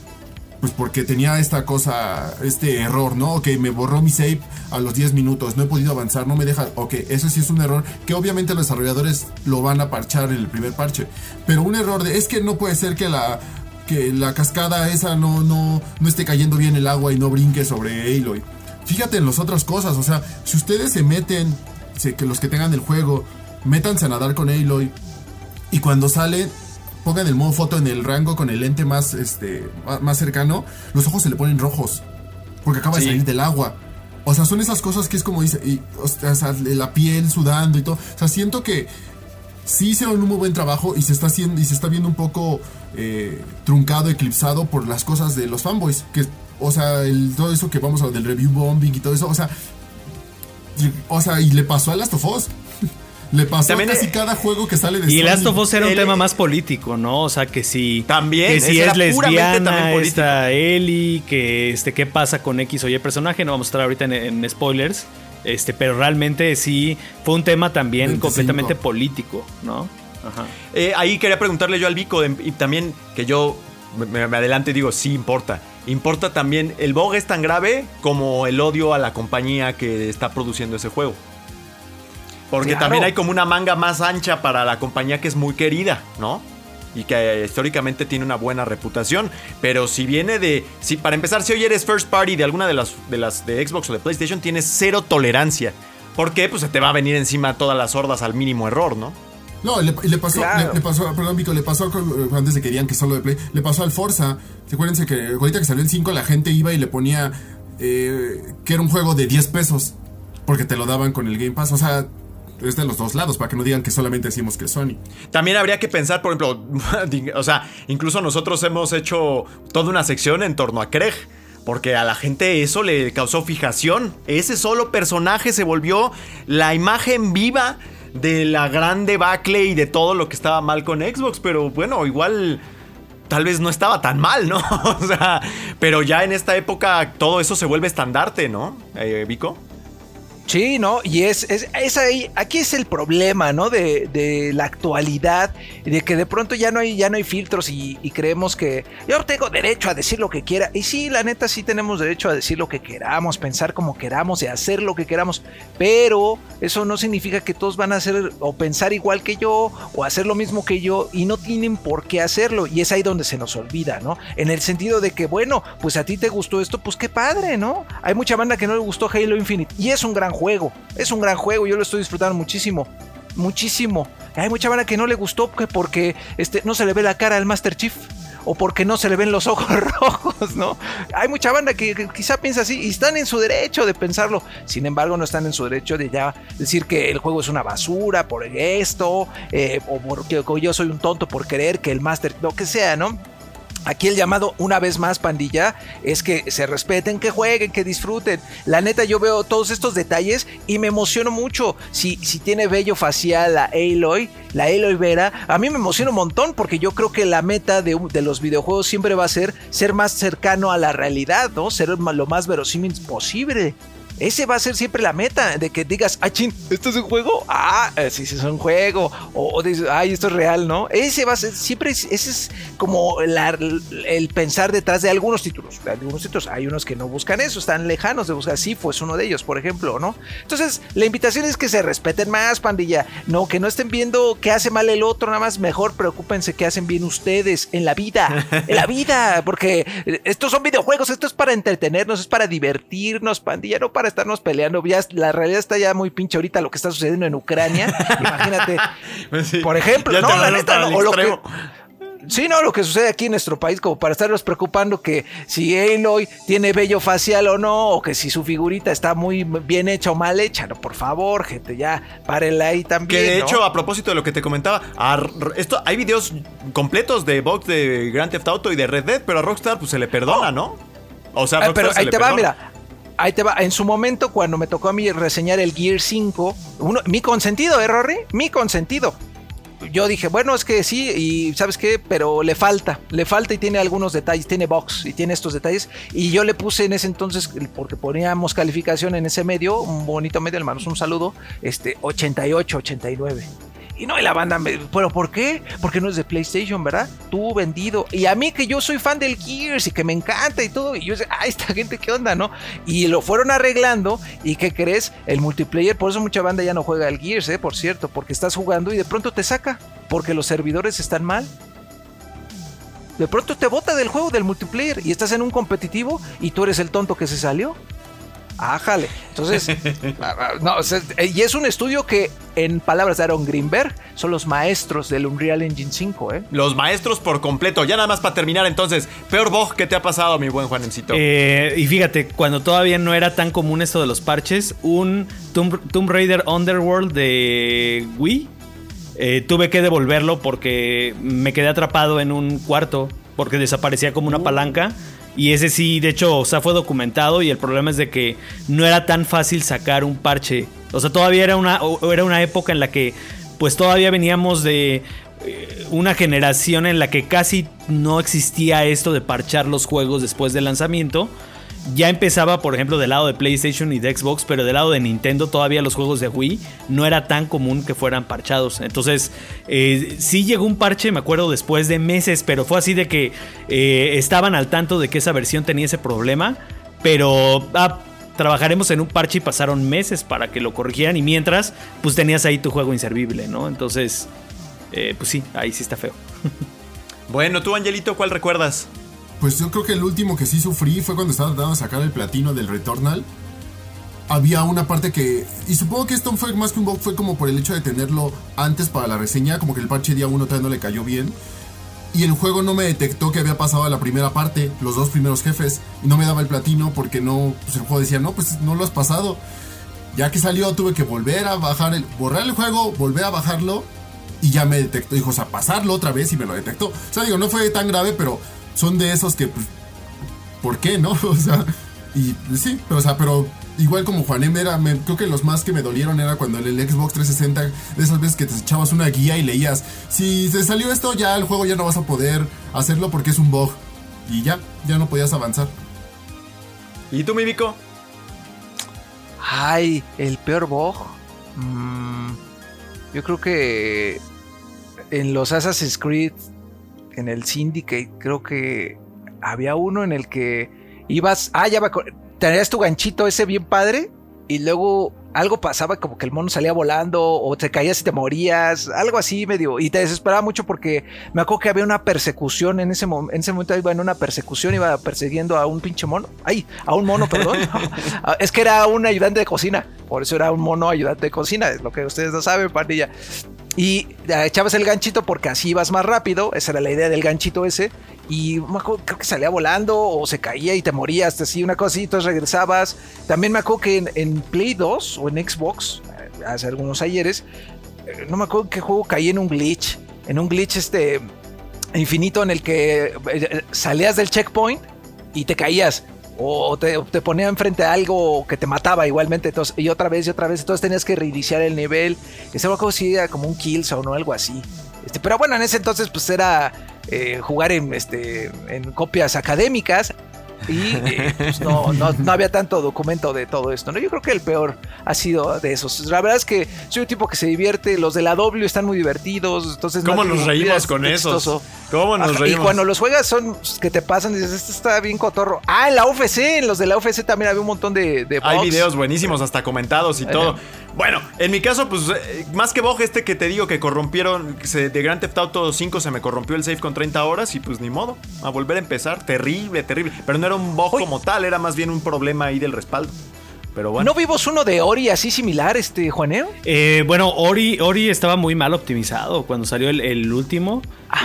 pues porque tenía esta cosa, este error, ¿no? Que me borró mi save a los 10 minutos, no he podido avanzar, no me deja. Ok, eso sí es un error que obviamente los desarrolladores lo van a parchar en el primer parche. Pero un error de, es que no puede ser que la, que la cascada esa no, no, no esté cayendo bien el agua y no brinque sobre Aloy. Fíjate en las otras cosas, o sea, si ustedes se meten, que los que tengan el juego, métanse a nadar con Aloy y cuando sale pongan el modo foto en el rango con el lente más, este, más cercano, los ojos se le ponen rojos. Porque acaba de salir del agua. O sea, son esas cosas que es como dice, y, o sea, la piel sudando y todo. O sea, siento que sí hicieron un muy buen trabajo y se está haciendo y se está viendo un poco eh, truncado, eclipsado por las cosas de los fanboys. Que, o sea, el, todo eso que vamos a del review bombing y todo eso. O sea, o sea, y le pasó a Last of Us. Le pasó También casi cada juego que sale de Y Last of Us era un tema más político, ¿no? O sea, que si. También. Que si es lesbiana, esta Ellie, que este, qué pasa con X o Y personaje. No vamos a estar ahorita en, spoilers. Este, pero realmente sí fue un tema también completamente político, ¿no? Ajá. Eh, ahí quería preguntarle yo al Vico, y también que yo me, me adelante y digo, sí importa. Importa también, el bug es tan grave como el odio a la compañía que está produciendo ese juego. Porque también hay como una manga más ancha para la compañía que es muy querida, ¿no? Y que históricamente tiene una buena reputación. Pero si viene de. Si, para empezar, si hoy eres first party de alguna de las, de las de Xbox o de PlayStation, tienes cero tolerancia. ¿Por qué? Pues se te va a venir encima todas las hordas al mínimo error, ¿no? No, le, pasó, le, pasó, perdón, Vico, le pasó eh, antes de que querían que solo de Play, le pasó al Forza. Acuérdense que ahorita que salió el 5, la gente iba y le ponía eh, que era un juego de 10 pesos porque te lo daban con el Game Pass. O sea, es de los dos lados, para que no digan que solamente decimos que Sony. También habría que pensar, por ejemplo, o sea, incluso nosotros hemos hecho toda una sección en torno a Craig. Porque a la gente eso le causó fijación. Ese solo personaje se volvió la imagen viva de la gran debacle y de todo lo que estaba mal con Xbox. Pero bueno, igual tal vez no estaba tan mal, ¿no? o sea, pero ya en esta época todo eso se vuelve estandarte, ¿no, eh, Vico? Sí, ¿no? Y es, es, ahí, aquí es el problema, ¿no? De, de, la actualidad, de que de pronto ya no hay, ya no hay filtros y, creemos que yo tengo derecho a decir lo que quiera. Y sí, la neta sí tenemos derecho a decir lo que queramos, pensar como queramos y hacer lo que queramos. Pero eso no significa que todos van a hacer o pensar igual que yo o hacer lo mismo que yo y no tienen por qué hacerlo. Y es ahí donde se nos olvida, ¿no? En el sentido de que, bueno, pues a ti te gustó esto, pues qué padre, ¿no? Hay mucha banda que no le gustó Halo Infinite y es un gran juego. Es un gran juego, yo lo estoy disfrutando muchísimo. Muchísimo. Hay mucha banda que no le gustó porque este, no se le ve la cara al Master Chief o porque no se le ven los ojos rojos, ¿no? Hay mucha banda que, quizá piensa así y están en su derecho de pensarlo. Sin embargo, no están en su derecho de ya decir que el juego es una basura por esto, eh, o porque yo soy un tonto por creer que el Master, lo que sea, ¿no? Aquí el llamado una vez más pandilla es que se respeten, que jueguen, que disfruten. La neta yo veo todos estos detalles y me emociono mucho. Si, si tiene bello facial la Aloy, la Aloy Vera, a mí me emociona un montón porque yo creo que la meta de, de los videojuegos siempre va a ser ser más cercano a la realidad, ¿no? Ser lo más verosímil posible. Ese va a ser siempre la meta, de que digas, ah, chin, ¿esto es un juego? Ah, eh, sí, sí, es un juego. O, dices, ay, esto es real, ¿no? Ese va a ser, siempre, ese es como el pensar detrás de algunos títulos. Algunos títulos, hay unos que no buscan eso, están lejanos de buscar. Sí, fue uno de ellos, por ejemplo, ¿no? Entonces, la invitación es que se respeten más, pandilla. No, que no estén viendo qué hace mal el otro, nada más mejor preocúpense qué hacen bien ustedes en la vida. En la vida, porque estos son videojuegos, esto es para entretenernos, es para divertirnos, pandilla, no para estarnos peleando. Ya la realidad está ya muy pinche ahorita lo que está sucediendo en Ucrania. Imagínate. Pues por ejemplo, no, la neta, o lo que, Sí, no, lo que sucede aquí en nuestro país, como para estarnos preocupando que si Aloy tiene vello facial o no, o que si su figurita está muy bien hecha o mal hecha. No, por favor, gente, ya párenla ahí también. Que de hecho, a propósito de lo que te comentaba, esto, hay videos completos de box de Grand Theft Auto y de Red Dead, pero a Rockstar pues se le perdona, ¿no? O sea, pero ahí te va, mira ahí te va. En su momento, cuando me tocó a mí reseñar el Gear 5, mi consentido, ¿eh, Rory? Mi consentido. Yo dije, bueno, es que sí, y ¿sabes qué? Pero le falta, le falta y tiene algunos detalles, tiene box y tiene estos detalles. Y yo le puse en ese entonces, porque poníamos calificación en ese medio, un bonito medio, hermanos, un saludo, este, 88, 89. Y no, y la banda, me, ¿pero por qué? Porque no es de PlayStation, ¿verdad? Tú vendido. Y a mí que yo soy fan del Gears y que me encanta y todo. Y yo decía, ah, esta gente, ¿qué onda, no? Y lo fueron arreglando. ¿Y qué crees? El multiplayer, por eso mucha banda ya no juega al Gears, ¿eh? Por cierto, porque estás jugando y de pronto te saca. Porque los servidores están mal. De pronto te bota del juego, del multiplayer. Y estás en un competitivo y tú eres el tonto que se salió. Ájale. Entonces, ah, ah, no, o sea, eh, y es un estudio que, en palabras de Aaron Greenberg, son los maestros del Unreal Engine 5, ¿eh? Los maestros por completo. Ya nada más para terminar, entonces, peor bug que te ha pasado, mi buen Juanemcito. Eh, y fíjate, cuando todavía no era tan común esto de los parches, un Tomb, Tomb Raider Underworld de Wii, eh, tuve que devolverlo porque me quedé atrapado en un cuarto, porque desaparecía como una palanca. Y ese sí, de hecho, o sea, fue documentado y el problema es de que no era tan fácil sacar un parche. O sea, todavía era una, era una época en la que pues todavía veníamos de eh, una generación en la que casi no existía esto de parchar los juegos después del lanzamiento. Ya empezaba, por ejemplo, del lado de PlayStation y de Xbox, pero del lado de Nintendo todavía los juegos de Wii no era tan común que fueran parchados. Entonces, eh, sí llegó un parche, me acuerdo, después de meses, pero fue así de que eh, estaban al tanto de que esa versión tenía ese problema, pero ah, trabajaremos en un parche y pasaron meses para que lo corrigieran y mientras, pues tenías ahí tu juego inservible, ¿no? Entonces, eh, pues sí, ahí sí está feo. Bueno, tú, Angelito, ¿cuál recuerdas? Pues yo creo que el último que sí sufrí fue cuando estaba tratando de sacar el platino del Returnal. Había una parte que. Y supongo que esto fue más que un bug, fue como por el hecho de tenerlo antes para la reseña, como que el parche día 1 todavía no le cayó bien. Y el juego no me detectó que había pasado a la primera parte, los dos primeros jefes, y no me daba el platino porque no. Pues el juego decía, no, pues no lo has pasado. Ya que salió, tuve que volver a bajar el. borrar el juego, volver a bajarlo. Y ya me detectó. Dijo, o sea, pasarlo otra vez y me lo detectó. O sea, digo, no fue tan grave, pero son de esos que, pues, ¿por qué, no? O sea, y pues, sí, pero, o sea, pero igual como Juanem era, me- creo que los más que me dolieron era cuando en el Xbox 360, de esas veces que te echabas una guía y leías, si se salió esto, ya el juego ya no vas a poder hacerlo porque es un bug. Y ya, ya no podías avanzar. ¿Y tú, mi Vico? Ay, el peor bug. Mm, yo creo que en los Assassin's Creed, en el Syndicate, creo que había uno en el que ibas. Ah, ya acuerdo. Tenías tu ganchito ese bien padre y luego algo pasaba como que el mono salía volando o te caías y te morías, algo así medio. Y te desesperaba mucho porque me acuerdo que había una persecución en ese, en ese momento. Iba en una persecución, iba persiguiendo a un pinche mono. Ay, a un mono, perdón. Ah, es que era un ayudante de cocina. Por eso era un mono ayudante de cocina. Es lo que ustedes no saben, pandilla. Y eh, echabas el ganchito porque así ibas más rápido. Esa era la idea del ganchito ese. Y me acuerdo, creo que salía volando o se caía y te morías. Así, una cosa así, entonces regresabas. También me acuerdo que en, Play 2 o en Xbox, eh, hace algunos ayeres, eh, no me acuerdo qué juego caí en un glitch. En un glitch este infinito en el que salías del checkpoint y te caías. O te, te ponía enfrente a algo que te mataba igualmente. Y otra vez y otra vez. Entonces tenías que reiniciar el nivel. Ese juego sí era como un Killzone o algo así. Este, pero bueno, en ese entonces pues era eh, jugar en, este, en copias académicas. Y eh, pues, no, no, no había tanto documento de todo esto. ¿no? Yo creo que el peor ha sido de esos. La verdad es que soy un tipo que se divierte. Los de la W están muy divertidos. Entonces ¿Cómo no- nos reímos con esos? ¿Cómo nos Ajá, reímos? Y cuando los juegas son que te pasan, dices, esto está bien cotorro. Ah, en la UFC, en los de la UFC también había un montón de, de Hay videos buenísimos, hasta comentados y Ajá. todo. Bueno, en mi caso, pues, eh, más que bug, este que te digo que corrompieron, se- de Grand Theft Auto 5 se me corrompió el save con 30 horas y pues ni modo, a volver a empezar. Terrible, terrible. Pero no era un Uy. como tal, era más bien un problema ahí del respaldo. Pero bueno. ¿No vimos uno de Ori así similar, este Juaneo? Eh, bueno, Ori, Ori estaba muy mal optimizado cuando salió el, el último.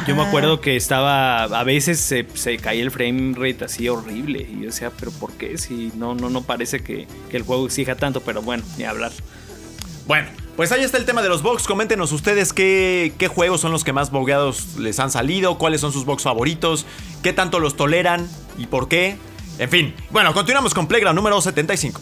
Yo me acuerdo que estaba, a veces se, se caía el frame rate así horrible. Y yo decía, pero ¿por qué? Si no, no, no parece que, que el juego exija tanto, pero bueno, ni hablar. Bueno, pues ahí está el tema de los bugs. Coméntenos ustedes qué, qué juegos son los que más bugueados les han salido, cuáles son sus bugs favoritos, qué tanto los toleran y por qué. En fin, bueno, continuamos con Playground número 75.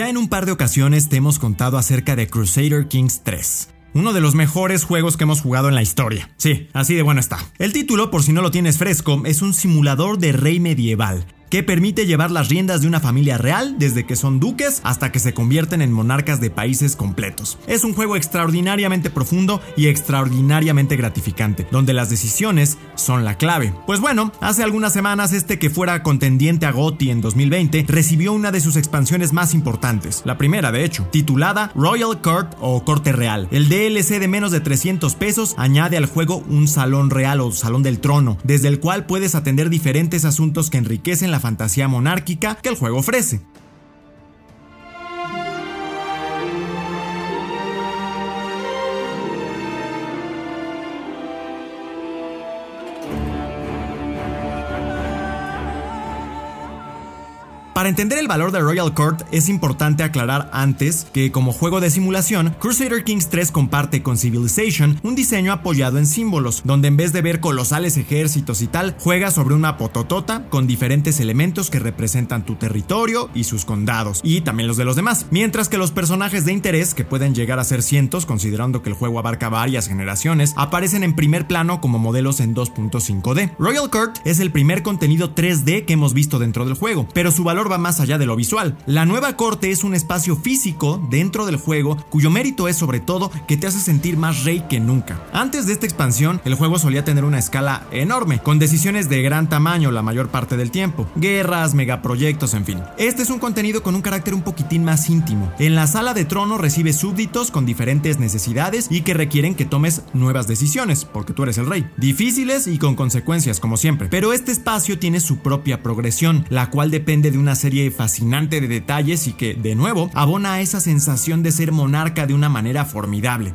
Ya en un par de ocasiones te hemos contado acerca de Crusader Kings 3. Uno de los mejores juegos que hemos jugado en la historia. Sí, así de bueno está. El título, por si no lo tienes fresco, es un simulador de rey medieval que permite llevar las riendas de una familia real desde que son duques hasta que se convierten en monarcas de países completos. Es un juego extraordinariamente profundo y extraordinariamente gratificante, donde las decisiones son la clave. Pues bueno, hace algunas semanas este que fuera contendiente a GOTY en 2020 recibió una de sus expansiones más importantes, la primera de hecho, titulada Royal Court o Corte Real. El DLC de menos de 300 pesos añade al juego un salón real o salón del trono, desde el cual puedes atender diferentes asuntos que enriquecen la fantasía monárquica que el juego ofrece. Para entender el valor de Royal Court es importante aclarar antes que como juego de simulación, Crusader Kings 3 comparte con Civilization un diseño apoyado en símbolos, donde en vez de ver colosales ejércitos y tal, juega sobre una pototota con diferentes elementos que representan tu territorio y sus condados, y también los de los demás, mientras que los personajes de interés, que pueden llegar a ser cientos considerando que el juego abarca varias generaciones, aparecen en primer plano como modelos en 2.5D. Royal Court es el primer contenido 3D que hemos visto dentro del juego, pero su valor más allá de lo visual. La nueva corte es un espacio físico dentro del juego cuyo mérito es sobre todo que te hace sentir más rey que nunca. Antes de esta expansión, el juego solía tener una escala enorme, con decisiones de gran tamaño la mayor parte del tiempo, guerras, megaproyectos, en fin. Este es un contenido con un carácter un poquitín más íntimo. En la sala de trono recibes súbditos con diferentes necesidades y que requieren que tomes nuevas decisiones, porque tú eres el rey. Difíciles y con consecuencias, como siempre. Pero este espacio tiene su propia progresión, la cual depende de una serie fascinante de detalles y que, de nuevo, abona a esa sensación de ser monarca de una manera formidable.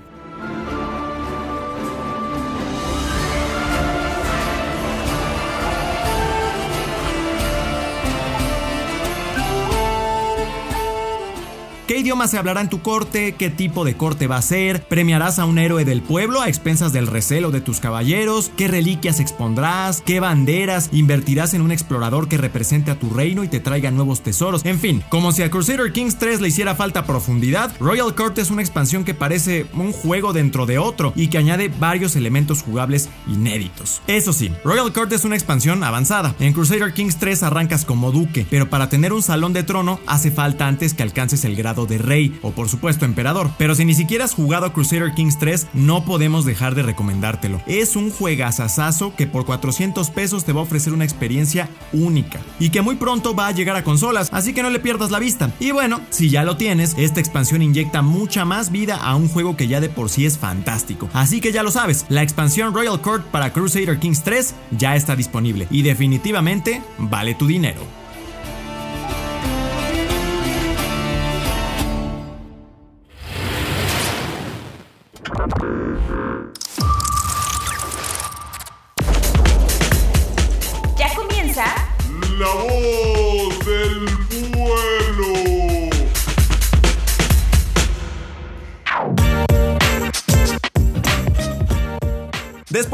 ¿Qué idioma se hablará en tu corte? ¿Qué tipo de corte va a ser? ¿Premiarás a un héroe del pueblo a expensas del recelo de tus caballeros? ¿Qué reliquias expondrás? ¿Qué banderas? ¿Invertirás en un explorador que represente a tu reino y te traiga nuevos tesoros? En fin, como si a Crusader Kings 3 le hiciera falta profundidad, Royal Court es una expansión que parece un juego dentro de otro y que añade varios elementos jugables inéditos. Eso sí, Royal Court es una expansión avanzada. En Crusader Kings 3 arrancas como duque, pero para tener un salón de trono hace falta antes que alcances el grado de rey o por supuesto emperador. Pero si ni siquiera has jugado Crusader Kings 3, no podemos dejar de recomendártelo. Es un juegazazazo que por 400 pesos te va a ofrecer una experiencia única y que muy pronto va a llegar a consolas, así que no le pierdas la vista. Y bueno, si ya lo tienes, esta expansión inyecta mucha más vida a un juego que ya de por sí es fantástico. Así que ya lo sabes, la expansión Royal Court para Crusader Kings 3 ya está disponible y definitivamente vale tu dinero.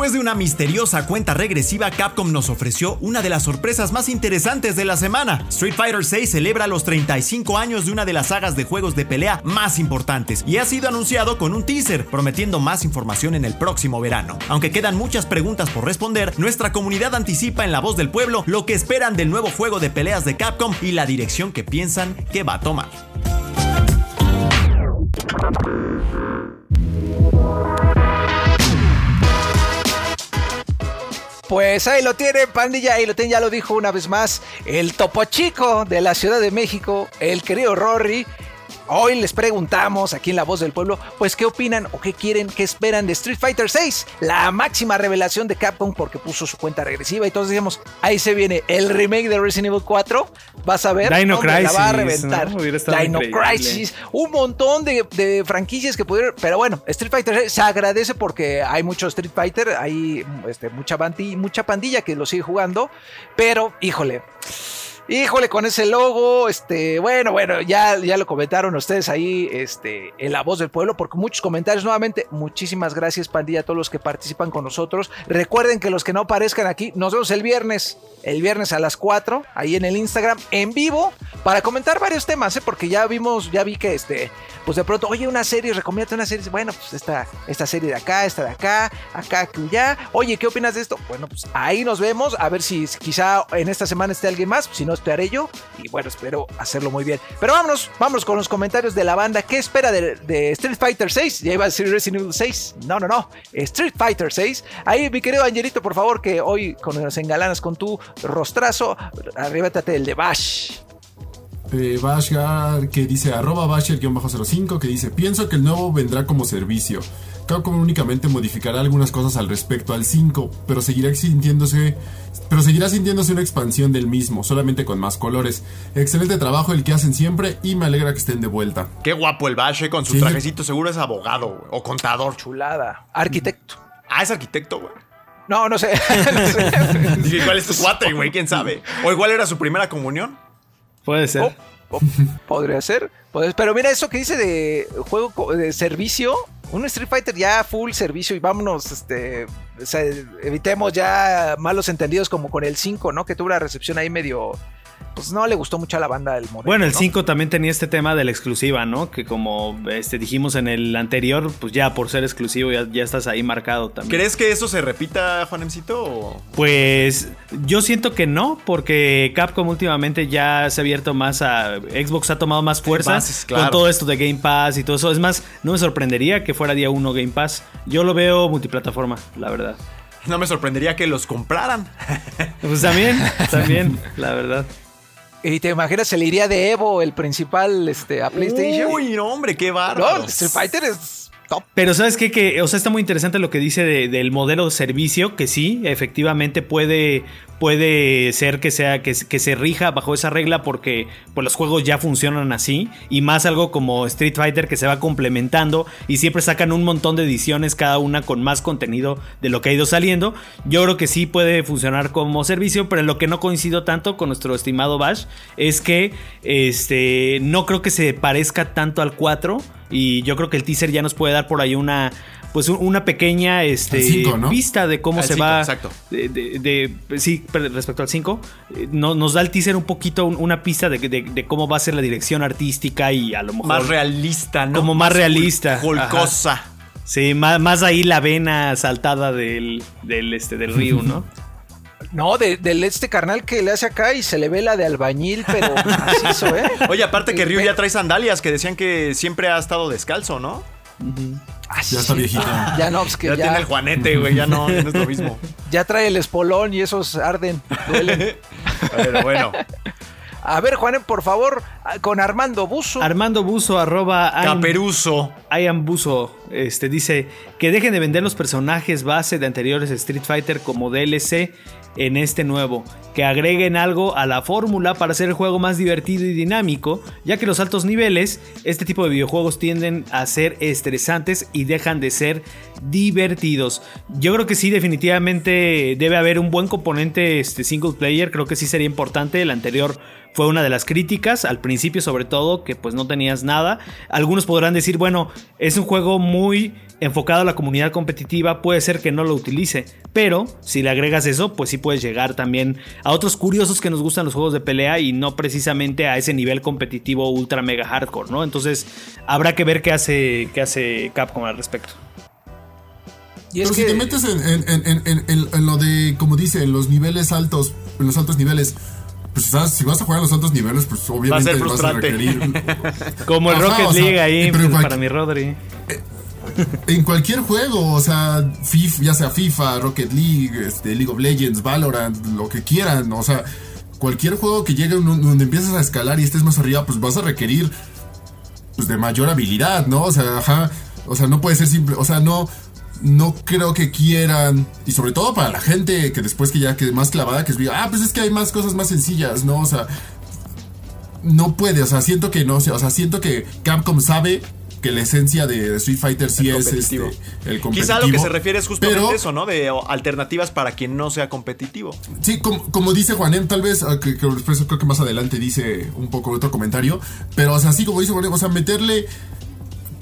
Después de una misteriosa cuenta regresiva, Capcom nos ofreció una de las sorpresas más interesantes de la semana. Street Fighter VI celebra los 35 años de una de las sagas de juegos de pelea más importantes y ha sido anunciado con un teaser, prometiendo más información en el próximo verano. Aunque quedan muchas preguntas por responder, nuestra comunidad anticipa en la voz del pueblo lo que esperan del nuevo juego de peleas de Capcom y la dirección que piensan que va a tomar. Pues ahí lo tienen, pandilla, ahí lo tienen, ya lo dijo una vez más, el topo chico de la Ciudad de México, el querido Rory. Hoy les preguntamos aquí en La Voz del Pueblo, pues qué opinan o qué quieren, qué esperan de Street Fighter 6, la máxima revelación de Capcom porque puso su cuenta regresiva y todos decíamos, ahí se viene el remake de Resident Evil 4, vas a ver, Dino hombre, la va a Crisis, reventar. Dino increíble. Crisis, un montón de, de franquicias que pudieron, pero bueno, Street Fighter 6 se agradece porque hay mucho Street Fighter, hay este, mucha, bandi- mucha pandilla que lo sigue jugando, pero híjole. Híjole, con ese logo, este, bueno, bueno, ya, ya lo comentaron ustedes ahí, este, en la voz del pueblo, porque muchos comentarios nuevamente. Muchísimas gracias, pandilla, a todos los que participan con nosotros. Recuerden que los que no aparezcan aquí, nos vemos el viernes, el viernes a las 4, ahí en el Instagram, en vivo, para comentar varios temas, ¿eh? porque ya vimos, ya vi que este, pues de pronto, oye, una serie, recomiéndate una serie. Bueno, pues esta, esta serie de acá, esta de acá, acá, ya. Oye, ¿qué opinas de esto? Bueno, pues ahí nos vemos, a ver si quizá en esta semana esté alguien más, si no te haré yo. Y bueno, espero hacerlo muy bien. Pero vámonos, vámonos con los comentarios de la banda. ¿Qué espera de, Street Fighter 6? Ya iba a decir Resident Evil 6. No, no, no. Street Fighter 6. Ahí, mi querido Angelito, por favor, que hoy con los engalanas con tu rostrazo, arrebátate el de Bash. Eh, que dice arroba Basher-05, que dice, pienso que el nuevo vendrá como servicio. Capcom únicamente modificará algunas cosas al respecto al 5, pero seguirá sintiéndose, pero seguirá sintiéndose una expansión del mismo, solamente con más colores. Excelente trabajo el que hacen siempre y me alegra que estén de vuelta. Qué guapo el Bash, con su trajecito seguro es abogado o contador. Chulada. Arquitecto. Ah, es arquitecto, güey. No, no sé. Dije, ¿cuál es tu cuate, güey? ¿Quién sabe? ¿O igual era su primera comunión? Puede ser. Oh, podría ser. Pero mira eso que dice de juego de servicio un Street Fighter ya full servicio y vámonos, este, evitemos ya malos entendidos como con el 5, ¿no? Que tuvo una recepción ahí medio, pues no le gustó mucho a la banda el modelo. Bueno, el 5 también tenía este tema de la exclusiva, ¿no? Que como este, dijimos en el anterior, pues ya por ser exclusivo ya, estás ahí marcado también. ¿Crees que eso se repita, Juanemcito? Pues yo siento que no, porque Capcom últimamente ya se ha abierto más a. Xbox ha tomado más fuerza con todo esto de Game Pass y todo eso. Es más, no me sorprendería que fuera día 1 Game Pass. Yo lo veo multiplataforma, la verdad. No me sorprendería que los compraran. Pues también, también, la verdad. Y te imaginas, se le iría de Evo, el principal, este, a PlayStation. Uy, hombre, qué bárbaro. No, Street Fighter es pero sabes qué? que, o sea, está muy interesante lo que dice del modelo de servicio, que sí, efectivamente puede, puede ser que sea que, se rija bajo esa regla porque pues, los juegos ya funcionan así y más algo como Street Fighter que se va complementando y siempre sacan un montón de ediciones cada una con más contenido de lo que ha ido saliendo. Yo creo que sí puede funcionar como servicio, pero en lo que no coincido tanto con nuestro estimado Bash es que este no creo que se parezca tanto al 4 y yo creo que el teaser ya nos puede dar por ahí una pues una pequeña este, pista de cómo se va. Exacto. De, sí, respecto al 5, eh, no, nos da el teaser un poquito una pista de, cómo va a ser la dirección artística y a lo mejor. Más realista, ¿no? Como más, realista. Volcosa. Sí, más, ahí la vena saltada del, del, este, del río, ¿no? No, del este carnal que le hace acá y se le ve la de albañil, pero macizo, ¿eh? Oye, aparte que Ryu ya trae sandalias, que decían que siempre ha estado descalzo, ¿no? Ah, ya está viejito. Ya no, pues que ya, tiene el juanete, güey, ya no, es lo mismo. Ya trae el espolón y esos arden, duelen. Pero bueno. A ver, Juanen, por favor, con Armando Buzo. Armando Buzo, arroba. Caperuso. I am Buzo. Este, dice que dejen de vender los personajes base de anteriores Street Fighter como DLC en este nuevo, que agreguen algo a la fórmula para hacer el juego más divertido y dinámico, ya que los altos niveles, este tipo de videojuegos tienden a ser estresantes y dejan de ser divertidos. Yo creo que sí, definitivamente debe haber un buen componente este, single player, creo que sí sería importante, el anterior fue una de las críticas, al principio sobre todo, que pues no tenías nada. Algunos podrán decir, bueno, es un juego muy enfocado a la comunidad competitiva, puede ser que no lo utilice, pero si le agregas eso, pues sí puedes llegar también a otros curiosos que nos gustan los juegos de pelea y no precisamente a ese nivel competitivo ultra mega hardcore, ¿no? Entonces habrá que ver qué hace, qué hace Capcom al respecto. Pero si te metes en, lo de, como dice, en los niveles altos, en los altos niveles, pues si vas a jugar a los altos niveles, pues obviamente vas a requerir. Como el Rocket League ahí para mi Rodri. Eh, en cualquier juego, o sea, FIFA, ya sea FIFA, Rocket League, este, League of Legends, Valorant, lo que quieran, o sea, cualquier juego que llegue donde empiezas a escalar y estés más arriba, pues vas a requerir pues, de mayor habilidad, ¿no? O sea, ajá, o sea, no puede ser simple, o sea, no no creo que quieran, y sobre todo para la gente que después que ya que más clavada, que es, ah, pues es que hay más cosas más sencillas, ¿no? O sea, no puede, o sea, siento que no, o sea, siento que Capcom sabe que la esencia de Street Fighter sí El es competitivo. este, el competitivo. Quizá lo que se refiere es justamente Pero- eso, ¿no? De alternativas para quien no sea competitivo. Sí, como, como dice Juanem, tal vez, ah, que, creo que más adelante dice un poco otro comentario, pero o sea, así como dice Juanem, o sea, meterle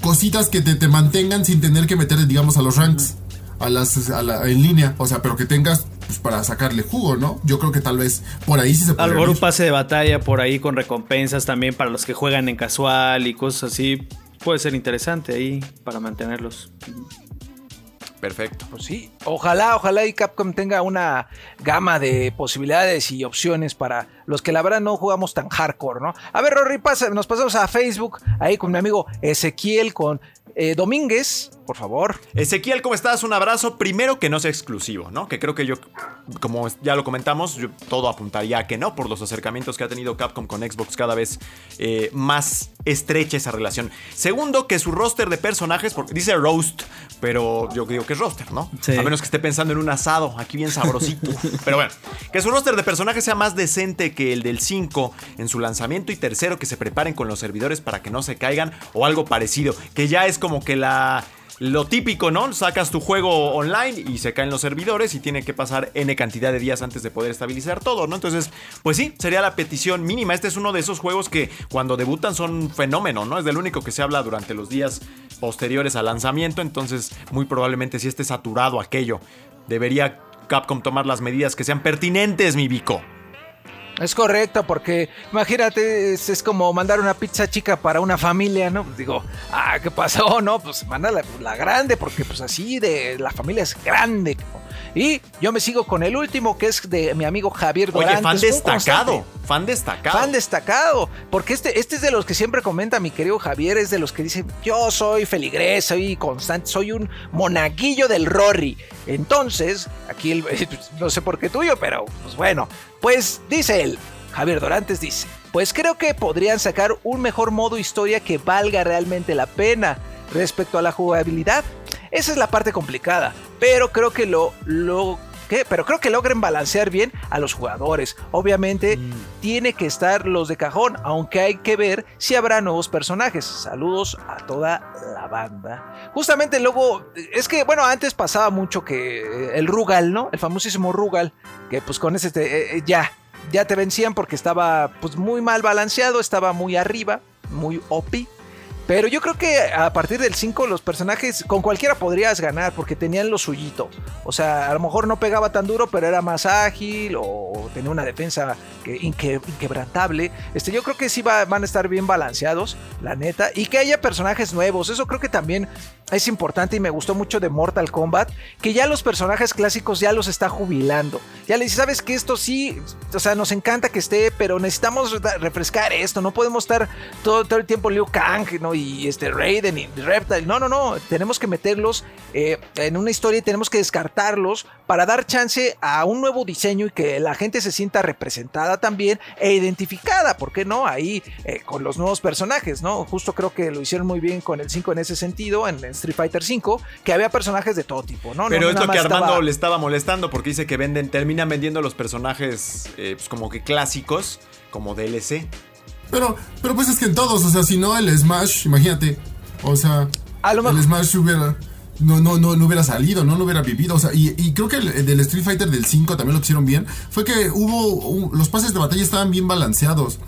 cositas que te, te mantengan sin tener que meterle, digamos, a los ranks, a las, a la- en línea, o sea, pero que tengas pues, para sacarle jugo, ¿no? Yo creo que tal vez por ahí sí se A puede. lo mejor un pase de batalla por ahí con recompensas también para los que juegan en casual y cosas así. Puede ser interesante ahí para mantenerlos. Perfecto. Pues sí, ojalá, ojalá y Capcom tenga una gama de posibilidades y opciones para los que la verdad no jugamos tan hardcore, ¿no? A ver, Rory, pasa, nos pasamos a Facebook, ahí con mi amigo Ezequiel, con eh, Domínguez, por favor. Ezequiel, ¿cómo estás? Un abrazo. Primero que no sea exclusivo, ¿no? Que creo que yo, como ya lo comentamos, yo todo apuntaría a que no, por los acercamientos que ha tenido Capcom con Xbox cada vez eh, más estrecha esa relación. Segundo, que su roster de personajes, porque dice roast, pero yo digo que es roster, ¿no? Sí. A menos que esté pensando en un asado, aquí bien sabrosito. pero bueno, que su roster de personajes sea más decente que el del 5 en su lanzamiento y tercero, que se preparen con los servidores para que no se caigan o algo parecido, que ya es como que la lo típico, ¿no? Sacas tu juego online y se caen los servidores y tiene que pasar N cantidad de días antes de poder estabilizar todo, ¿no? Entonces, pues sí, sería la petición mínima. Este es uno de esos juegos que cuando debutan son un fenómeno, ¿no? Es del único que se habla durante los días posteriores al lanzamiento, entonces muy probablemente si esté saturado aquello, debería Capcom tomar las medidas que sean pertinentes, mi Vico. Es correcto, porque imagínate, es, como mandar una pizza chica para una familia, ¿no? Pues digo, ah, ¿qué pasó? No, pues manda la, la grande, porque pues así de la familia es grande. ¿no? Y yo me sigo con el último, que es de mi amigo Javier Oye, Dorantes. fan un destacado, fan destacado. Fan destacado, porque este, este es de los que siempre comenta mi querido Javier, es de los que dice, yo soy feligrés, soy constante, soy un monaguillo del Rory. Entonces, aquí el- no sé por qué tuyo, pero pues bueno, pues dice él, Javier Dorantes dice, pues creo que podrían sacar un mejor modo historia que valga realmente la pena respecto a la jugabilidad. Esa es la parte complicada, pero creo que lo, lo ¿Qué? Pero creo que logren balancear bien a los jugadores. Obviamente tiene que estar los de cajón, aunque hay que ver si habrá nuevos personajes. Saludos a toda la banda. Justamente luego, es que bueno, antes pasaba mucho que eh, el Rugal, ¿no? El famosísimo Rugal, que pues con ese te- eh, ya, ya te vencían porque estaba pues muy mal balanceado, estaba muy arriba, muy OP. Pero yo creo que a partir del 5 los personajes con cualquiera podrías ganar porque tenían lo suyito. O sea, a lo mejor no pegaba tan duro, pero era más ágil o tenía una defensa que, inque- inquebrantable. Este, yo creo que sí va- van a estar bien balanceados, la neta. Y que haya personajes nuevos. Eso creo que también es importante y me gustó mucho de Mortal Kombat. Que ya los personajes clásicos ya los está jubilando. Ya le dice, ¿sabes que Esto sí, o sea, nos encanta que esté, pero necesitamos refrescar esto. No podemos estar todo, todo el tiempo Liu Kang, ¿no? Y este Raiden y Reptile. No, no, no. Tenemos que meterlos eh, en una historia y tenemos que descartarlos para dar chance a un nuevo diseño y que la gente se sienta representada también e identificada, ¿por qué no? Ahí eh, con los nuevos personajes, ¿no? Justo creo que lo hicieron muy bien con el 5 en ese sentido, en, Street Fighter 5, que había personajes de todo tipo, ¿no? Pero No es lo que Armando estaba- le estaba molestando porque dice que venden, terminan vendiendo los personajes eh, pues como que clásicos, como DLC. Pero, pero pues es que en todos, o sea, si no el Smash, imagínate. O sea, A lo mejor- el Smash hubiera. No, no, no, no hubiera salido, no lo hubiera vivido. O sea, y, y creo que el, el del Street Fighter del 5 también lo hicieron bien. Fue que hubo. un- los pases de batalla estaban bien balanceados.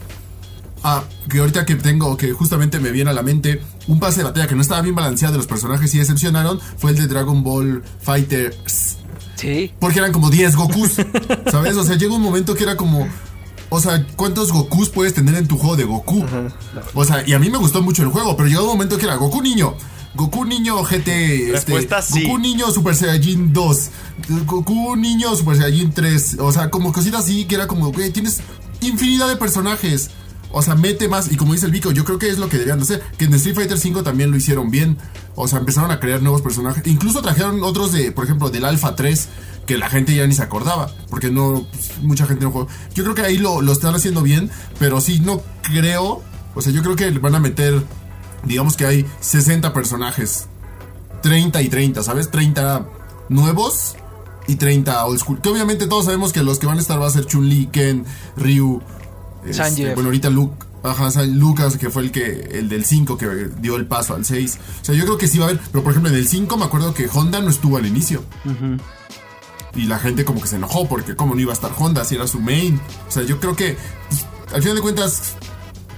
Ah, que ahorita que tengo, que justamente me viene a la mente, un pase de batalla que no estaba bien balanceado de los personajes y decepcionaron, fue el de Dragon Ball Fighters. Sí. Porque eran como 10 Gokus, ¿sabes? O sea, llega un momento que era como... O sea, ¿cuántos Gokus puedes tener en tu juego de Goku? O sea, y a mí me gustó mucho el juego, pero llegó un momento que era Goku niño. Goku niño GT. Este, Respuesta sí. Goku niño Super Saiyajin 2. Goku niño Super Saiyajin 3. O sea, como cositas así que era como, güey, tienes infinidad de personajes. O sea, mete más. Y como dice el Vico, yo creo que es lo que deberían de hacer. Que en Street Fighter 5 también lo hicieron bien. O sea, empezaron a crear nuevos personajes. Incluso trajeron otros de, por ejemplo, del Alpha 3. Que la gente ya ni se acordaba. Porque no. pues, mucha gente no jugó. Yo creo que ahí lo, lo están haciendo bien. Pero sí, no creo. O sea, yo creo que van a meter. Digamos que hay 60 personajes. 30 y 30, ¿sabes? 30 nuevos y 30 old school. Que obviamente todos sabemos que los que van a estar va a ser Chun-Li, Ken, Ryu. este, bueno, ahorita Luke. Ajá, sea, Lucas, que fue el que el del 5 que dio el paso al 6. O sea, yo creo que sí va a haber. Pero por ejemplo, en el 5 me acuerdo que Honda no estuvo al inicio. Y la gente como que se enojó porque cómo no iba a estar Honda si era su main. O sea, yo creo que pues, al final de cuentas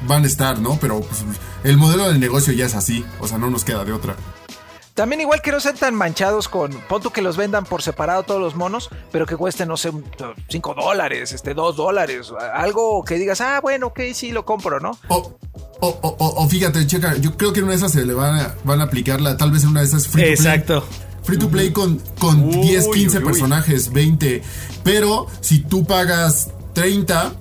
van a estar, ¿no? Pero pues, el modelo del negocio ya es así. O sea, no nos queda de otra. También igual que no sean tan manchados con, pon tú que los vendan por separado todos los monos, pero que cuesten, no sé, 5 dólares, este, 2 dólares, algo que digas, ah, bueno, ok, sí, lo compro, ¿no? O, o, o, o- o fíjate, checa, yo creo que en una de esas se le van a, van a aplicar la, tal vez en una de esas free to play. Free to play con, con Uy, 10, 15 uy, uy. personajes, 20. Pero si tú pagas 30,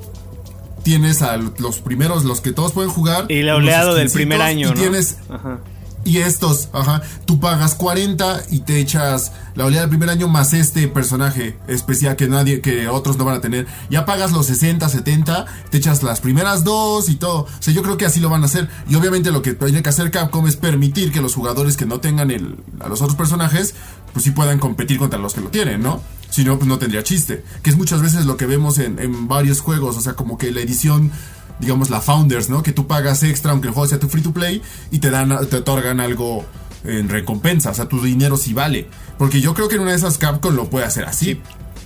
tienes a los primeros, los que todos pueden jugar. Y el unos oleado del primer año, Y ¿no? tienes. Ajá. Y estos, ajá. Tú pagas 40 y te echas la oleada del primer año más este personaje especial que nadie, que otros no van a tener. Ya pagas los 60, 70, te echas las primeras dos y todo. O sea, yo creo que así lo van a hacer. Y obviamente lo que tiene que hacer Capcom es permitir que los jugadores que no tengan el, a los otros personajes, pues sí puedan competir contra los que lo tienen, ¿no? Si no, pues no tendría chiste. Que es muchas veces lo que vemos en, en varios juegos. O sea, como que la edición digamos, la Founders, ¿no? Que tú pagas extra aunque el juego sea tu free to play y te dan, te otorgan algo en recompensa, o sea, tu dinero sí vale. Porque yo creo que en una de esas Capcom lo puede hacer así.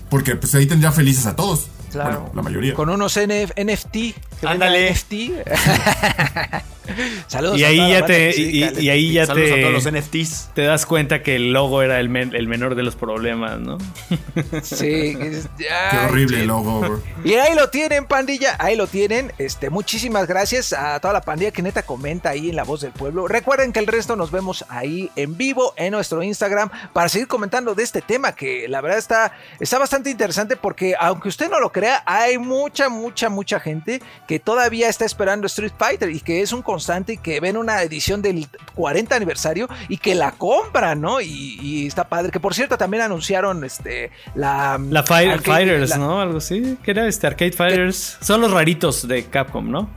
Porque pues ahí tendría felices a todos. Claro. Bueno, la mayoría. Con unos NF NFT. Ándale. NFT. Saludos. Y a ahí toda la ya te y, ahí ya Saludos a te, todos los NFTs. te das cuenta que el logo era el, men- el menor de los problemas, ¿no? Sí. es- Qué horrible el logo, bro. Y ahí lo tienen, pandilla, ahí lo tienen. Este, muchísimas gracias a toda la pandilla que neta comenta ahí en La Voz del Pueblo. Recuerden que el resto nos vemos ahí en vivo en nuestro Instagram para seguir comentando de este tema que la verdad está, está bastante interesante porque aunque usted no lo crea, hay mucha, mucha, mucha gente que todavía está esperando Street Fighter y que es un constante y que ven una edición del 40 aniversario y que la compran, ¿no? Y, y está padre. Que por cierto también anunciaron este, la... La Fire- arcade- Fighters, la- ¿no? Algo así. ¿Qué era este? Arcade Fighters. Son los raritos de Capcom, ¿no?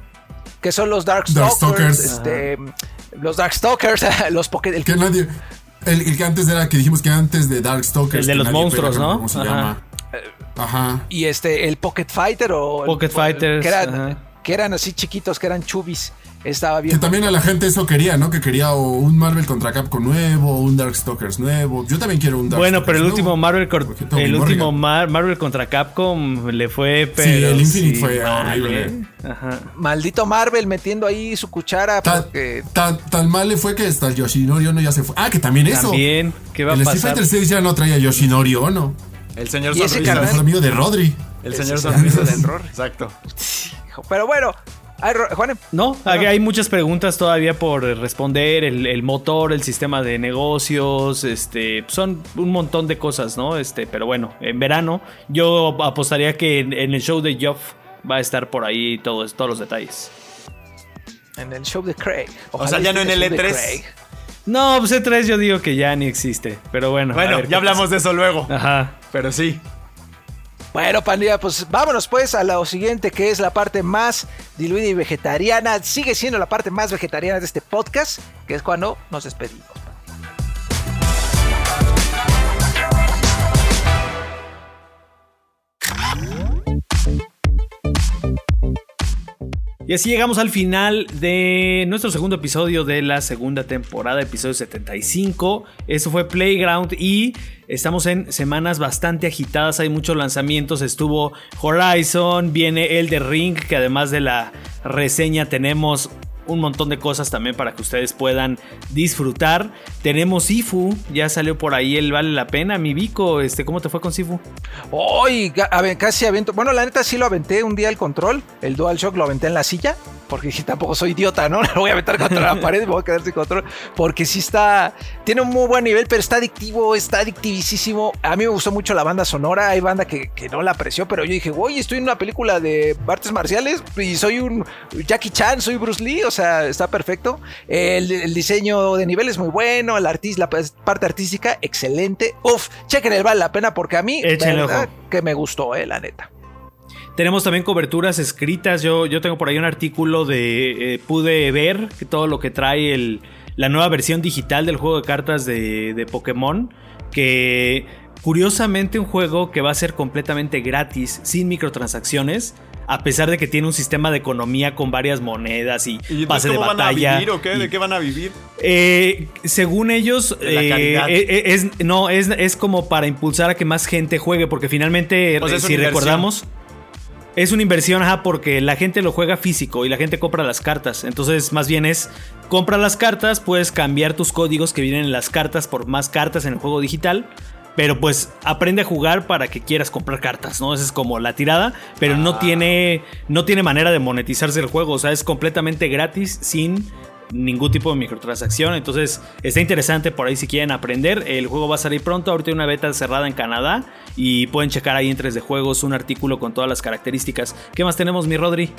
que son los Darkstalkers, Darkstalkers. este, los Darkstalkers, los Poké, el Que nadie. El, el que antes era, que dijimos que antes de Darkstalkers. El de los monstruos, ¿no? ¿Cómo se Ajá. llama? Ajá. y este el Pocket Fighter o el- Pocket Fighters, que eran, ajá. que eran así chiquitos, que eran chubis. Estaba Que bien. también a la gente eso quería, ¿no? Que quería o un Marvel contra Capcom nuevo, un Darkstalkers nuevo. Yo también quiero un Darkstalkers Bueno, pero el nuevo. último Marvel el último. Mar- Marvel contra Capcom le fue pero el Infinite fue mal, horrible. ¿eh? Ajá. Maldito Marvel metiendo ahí su cuchara Tan, porque tan, tan mal le fue que hasta el Yoshinori Ono ya se fue. Ah, que también eso. También, ¿qué va a el Street pasar? Fighter 6 ya no traía Yoshinori Ono. El señor Y ese sonrisa. El mejor amigo de Rodri. El Ese señor es el sonrisa. Exacto. pero bueno, ay, No, aquí hay muchas preguntas todavía por responder, el, el motor, el sistema de negocios, este, son un montón de cosas, ¿no? Este, pero bueno, en verano yo apostaría que en, en el show de Geoff va a estar por ahí todos, todos los detalles. en el show de Craig. O sea, ya no en esté el show de E3. Craig. No, pues E3 yo digo que ya ni existe, pero bueno. Bueno, ya hablamos de eso luego. Ajá. Pero sí. Bueno, pandilla, pues vámonos pues a lo siguiente, que es la parte más diluida y vegetariana. Sigue siendo la parte más vegetariana de este podcast, que es cuando nos despedimos. Y así llegamos al final de nuestro segundo episodio de la segunda temporada, episodio 75. Eso fue Playground y estamos en semanas bastante agitadas, hay muchos lanzamientos. Estuvo Horizon, viene el de Ring, que además de la reseña tenemos un montón de cosas también para que ustedes puedan disfrutar. Tenemos Sifu, ya salió por ahí el Vale la Pena. Mi Vico, este, ¿cómo te fue con Sifu? Hoy casi avento. Bueno, la neta sí lo aventé un día el control. El DualShock lo aventé en la silla. Porque dije, tampoco soy idiota, ¿no? Lo voy a aventar contra la pared me voy a quedar sin control. Porque sí está. Tiene un muy buen nivel, pero está adictivo, está adictivísimo. A mí me gustó mucho la banda sonora. Hay banda que, que no la apreció, pero yo dije, güey, estoy en una película de artes marciales y soy un Jackie Chan, soy Bruce Lee. O sea, está perfecto. El, el diseño de nivel es muy bueno. El artis, la parte artística, excelente. Uf, chequen el vale la pena porque a mí, Échenle ojo. que me gustó, eh, la neta. Tenemos también coberturas escritas. Yo, yo tengo por ahí un artículo de. eh, pude ver que todo lo que trae el, la nueva versión digital del juego de cartas de, de Pokémon. Que curiosamente un juego que va a ser completamente gratis, sin microtransacciones, a pesar de que tiene un sistema de economía con varias monedas y, ¿Y pase de cómo van a batalla. vivir o qué? y- ¿De qué van a vivir? Eh, según ellos, eh, eh, eh, es, no, es, es como para impulsar a que más gente juegue, porque finalmente, O sea, es si recordamos, es una inversión, ajá, porque la gente lo juega físico y la gente compra las cartas. Entonces, más bien es, compra las cartas, puedes cambiar tus códigos que vienen en las cartas por más cartas en el juego digital. Pero pues aprende a jugar para que quieras comprar cartas, ¿no? Esa es como la tirada, pero no Ah. tiene no tiene manera de monetizarse el juego, o sea, es completamente gratis sin ningún tipo de microtransacción, entonces está interesante por ahí si quieren aprender, el juego va a salir pronto, ahorita hay una beta cerrada en Canadá y pueden checar ahí en 3 de juegos un artículo con todas las características. ¿Qué más tenemos, mi Rodri?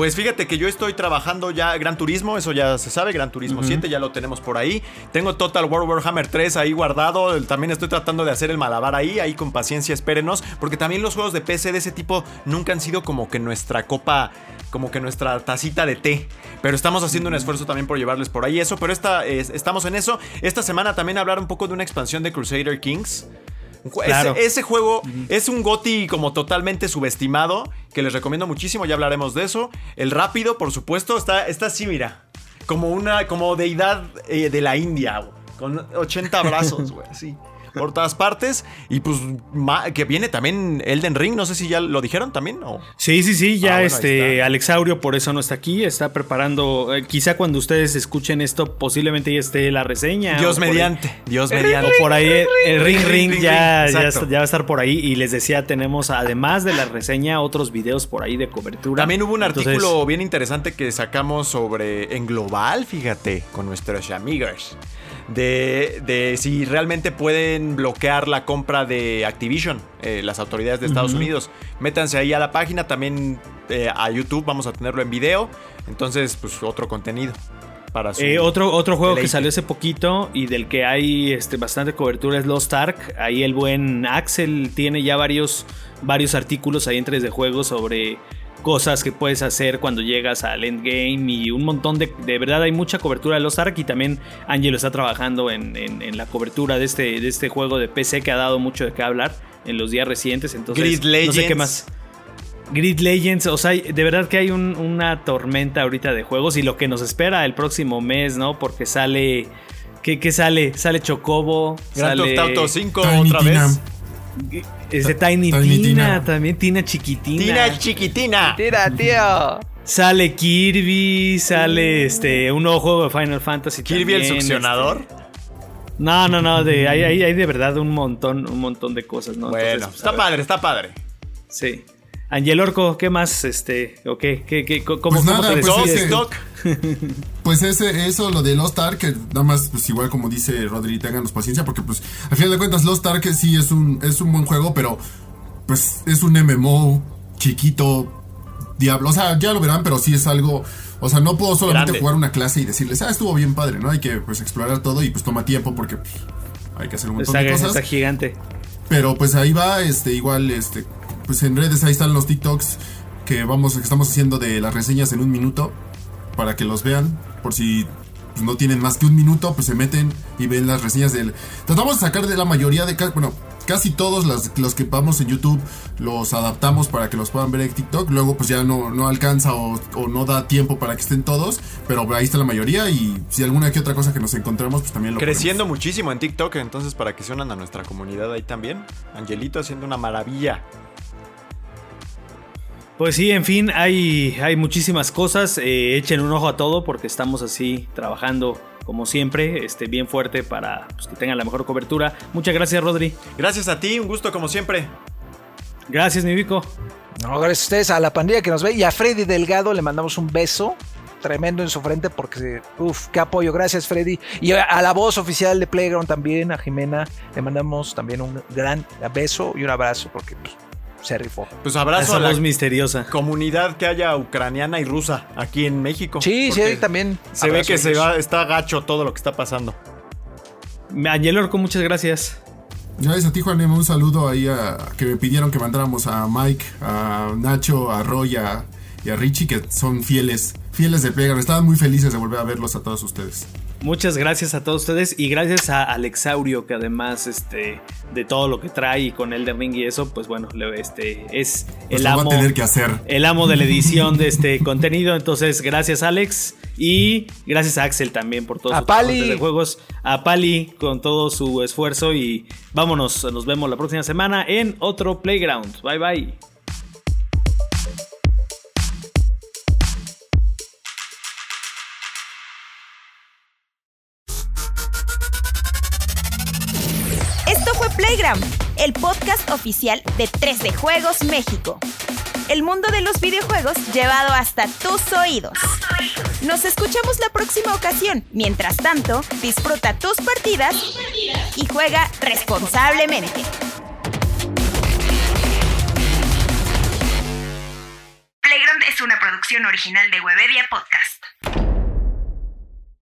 Pues fíjate que yo estoy trabajando ya Gran Turismo, eso ya se sabe, Gran Turismo 7 ya lo tenemos por ahí. Tengo Total War Warhammer 3 ahí guardado, también estoy tratando de hacer el malabar ahí, ahí con paciencia espérenos, porque también los juegos de PC de ese tipo nunca han sido como que nuestra copa, como que nuestra tacita de té. Pero estamos haciendo un esfuerzo también por llevarles por ahí eso, pero esta, es- estamos en eso. Esta semana también hablar un poco de una expansión de Crusader Kings. Claro. Ese, ese juego es un GOTI como totalmente subestimado, que les recomiendo muchísimo, ya hablaremos de eso. El rápido, por supuesto, está, está así, mira, como una como deidad eh, de la India, güey, con 80 brazos, güey, así. Por todas partes. Y pues ma- que viene también Elden Ring, no sé si ya lo dijeron también o... Sí, sí, sí, ya Ah, bueno, este está. Alex Aurio por eso no está aquí, está preparando, eh, quizá cuando ustedes escuchen esto posiblemente ya esté la reseña. Dios ahí- mediante, Dios mediante. O por ahí el, el ring ring, ring, ya, ring, ya, va a estar por ahí. Y les decía, tenemos además de la reseña otros videos por ahí de cobertura. También hubo un Entonces, artículo bien interesante que sacamos sobre en global, fíjate, con nuestros amigos. De, de si realmente pueden bloquear la compra de Activision, eh, las autoridades de Estados Unidos. Métanse ahí a la página, también eh, a YouTube, vamos a tenerlo en video. Entonces, pues otro contenido para su... eh, otro, otro juego que salió hace poquito y del que hay este, bastante cobertura es Lost Ark. Ahí el buen Axel tiene ya varios, varios artículos ahí en 3 de juegos sobre cosas que puedes hacer cuando llegas al endgame y un montón de... De verdad hay mucha cobertura de Lost Ark y también Angelo está trabajando en, en- en la cobertura de este, de este juego de PC que ha dado mucho de qué hablar en los días recientes. Entonces, Grid no sé qué Legends. más. Grid Legends, o sea, de verdad que hay un- una tormenta ahorita de juegos y lo que nos espera el próximo mes, ¿no? Porque sale. ¿Qué, qué sale? Sale Chocobo, Grand sale. Theft Auto 5 Tiny otra Tina. Vez. Ese Tiny, Tiny Tina, Tina. también Tina chiquitina. Tina chiquitina. Tira, tío. Sale Kirby, sale este un nuevo juego de Final Fantasy. Kirby el también, succionador. este. No, no, no, de, hay, hay, hay de verdad un montón, un montón de cosas, ¿no? Bueno, Entonces, está padre, está padre. Sí. Angel Orco, ¿qué más? Este, o qué, qué, qué, cómo, Pues cómo nada, te pues decides? Pues ese, eso, lo de Lost Ark, que nada más, pues igual como dice Rodri, ténganos paciencia, porque pues al final de cuentas Lost Ark sí es un, es un buen juego, pero pues es un MMO chiquito, diablo, o sea, ya lo verán, pero sí es algo, o sea, no puedo solamente Grande. jugar una clase y decirles, ah, estuvo bien padre, ¿no? Hay que pues explorar todo y pues toma tiempo porque pues, hay que hacer un montón Está, de cosas. está gigante. Pero pues ahí va, este, igual, este, pues en redes ahí están los TikToks que vamos, que estamos haciendo de las reseñas en un minuto para que los vean, por si no tienen más que un minuto, pues se meten y ven las reseñas del. Tratamos de sacar de la mayoría de, bueno, casi todos los que vamos en YouTube los adaptamos para que los puedan ver en TikTok. Luego pues ya no, no alcanza o, o no da tiempo para que estén todos, pero ahí está la mayoría y si alguna que otra cosa que nos encontramos, pues también lo Creciendo muchísimo en TikTok, entonces para que se unan a nuestra comunidad ahí también. Angelito haciendo una maravilla. Pues sí, en fin, hay, hay muchísimas cosas. eh, echen un ojo a todo porque estamos así trabajando como siempre, este, bien fuerte para pues, que tengan la mejor cobertura. Muchas gracias, Rodri. Gracias a ti, un gusto como siempre. Gracias, mi Vico. No, gracias a ustedes, a la pandilla que nos ve y a Freddy Delgado le mandamos un beso tremendo en su frente porque, uff, qué apoyo. Gracias, Freddy. Y a, a la voz oficial de Playground también, a Jimena, le mandamos también un gran beso y un abrazo porque pues, se rifó. Pues abrazo Esa a la voz misteriosa. comunidad que haya ucraniana y rusa aquí en México. Sí, sí, Porque también. Se ve que se va, está gacho todo lo que está pasando. Angel Orco, muchas gracias. Gracias a ti, Juan, un saludo ahí a que me pidieron que mandáramos a Mike, a Nacho, a Roy, a y a Richie, que son fieles, fieles de Playground. Estaban muy felices de volver a verlos a todos ustedes. Muchas gracias a todos ustedes y gracias a Alexaurio que además este de todo lo que trae y con Elden Ring y eso, pues bueno, este es Pues el lo va a amo tener que hacer. el amo de la edición de este contenido. Entonces, gracias Alex y gracias a Axel también por todo A su trabajo Pali. de juegos, a Pali con todo su esfuerzo y vámonos, nos vemos la próxima semana en otro Playground. Bye bye. El podcast oficial de 3D Juegos México. El mundo de los videojuegos llevado hasta tus oídos. Nos escuchamos la próxima ocasión. Mientras tanto, disfruta tus partidas y juega responsablemente. Playground es una producción original de Webedia Podcast.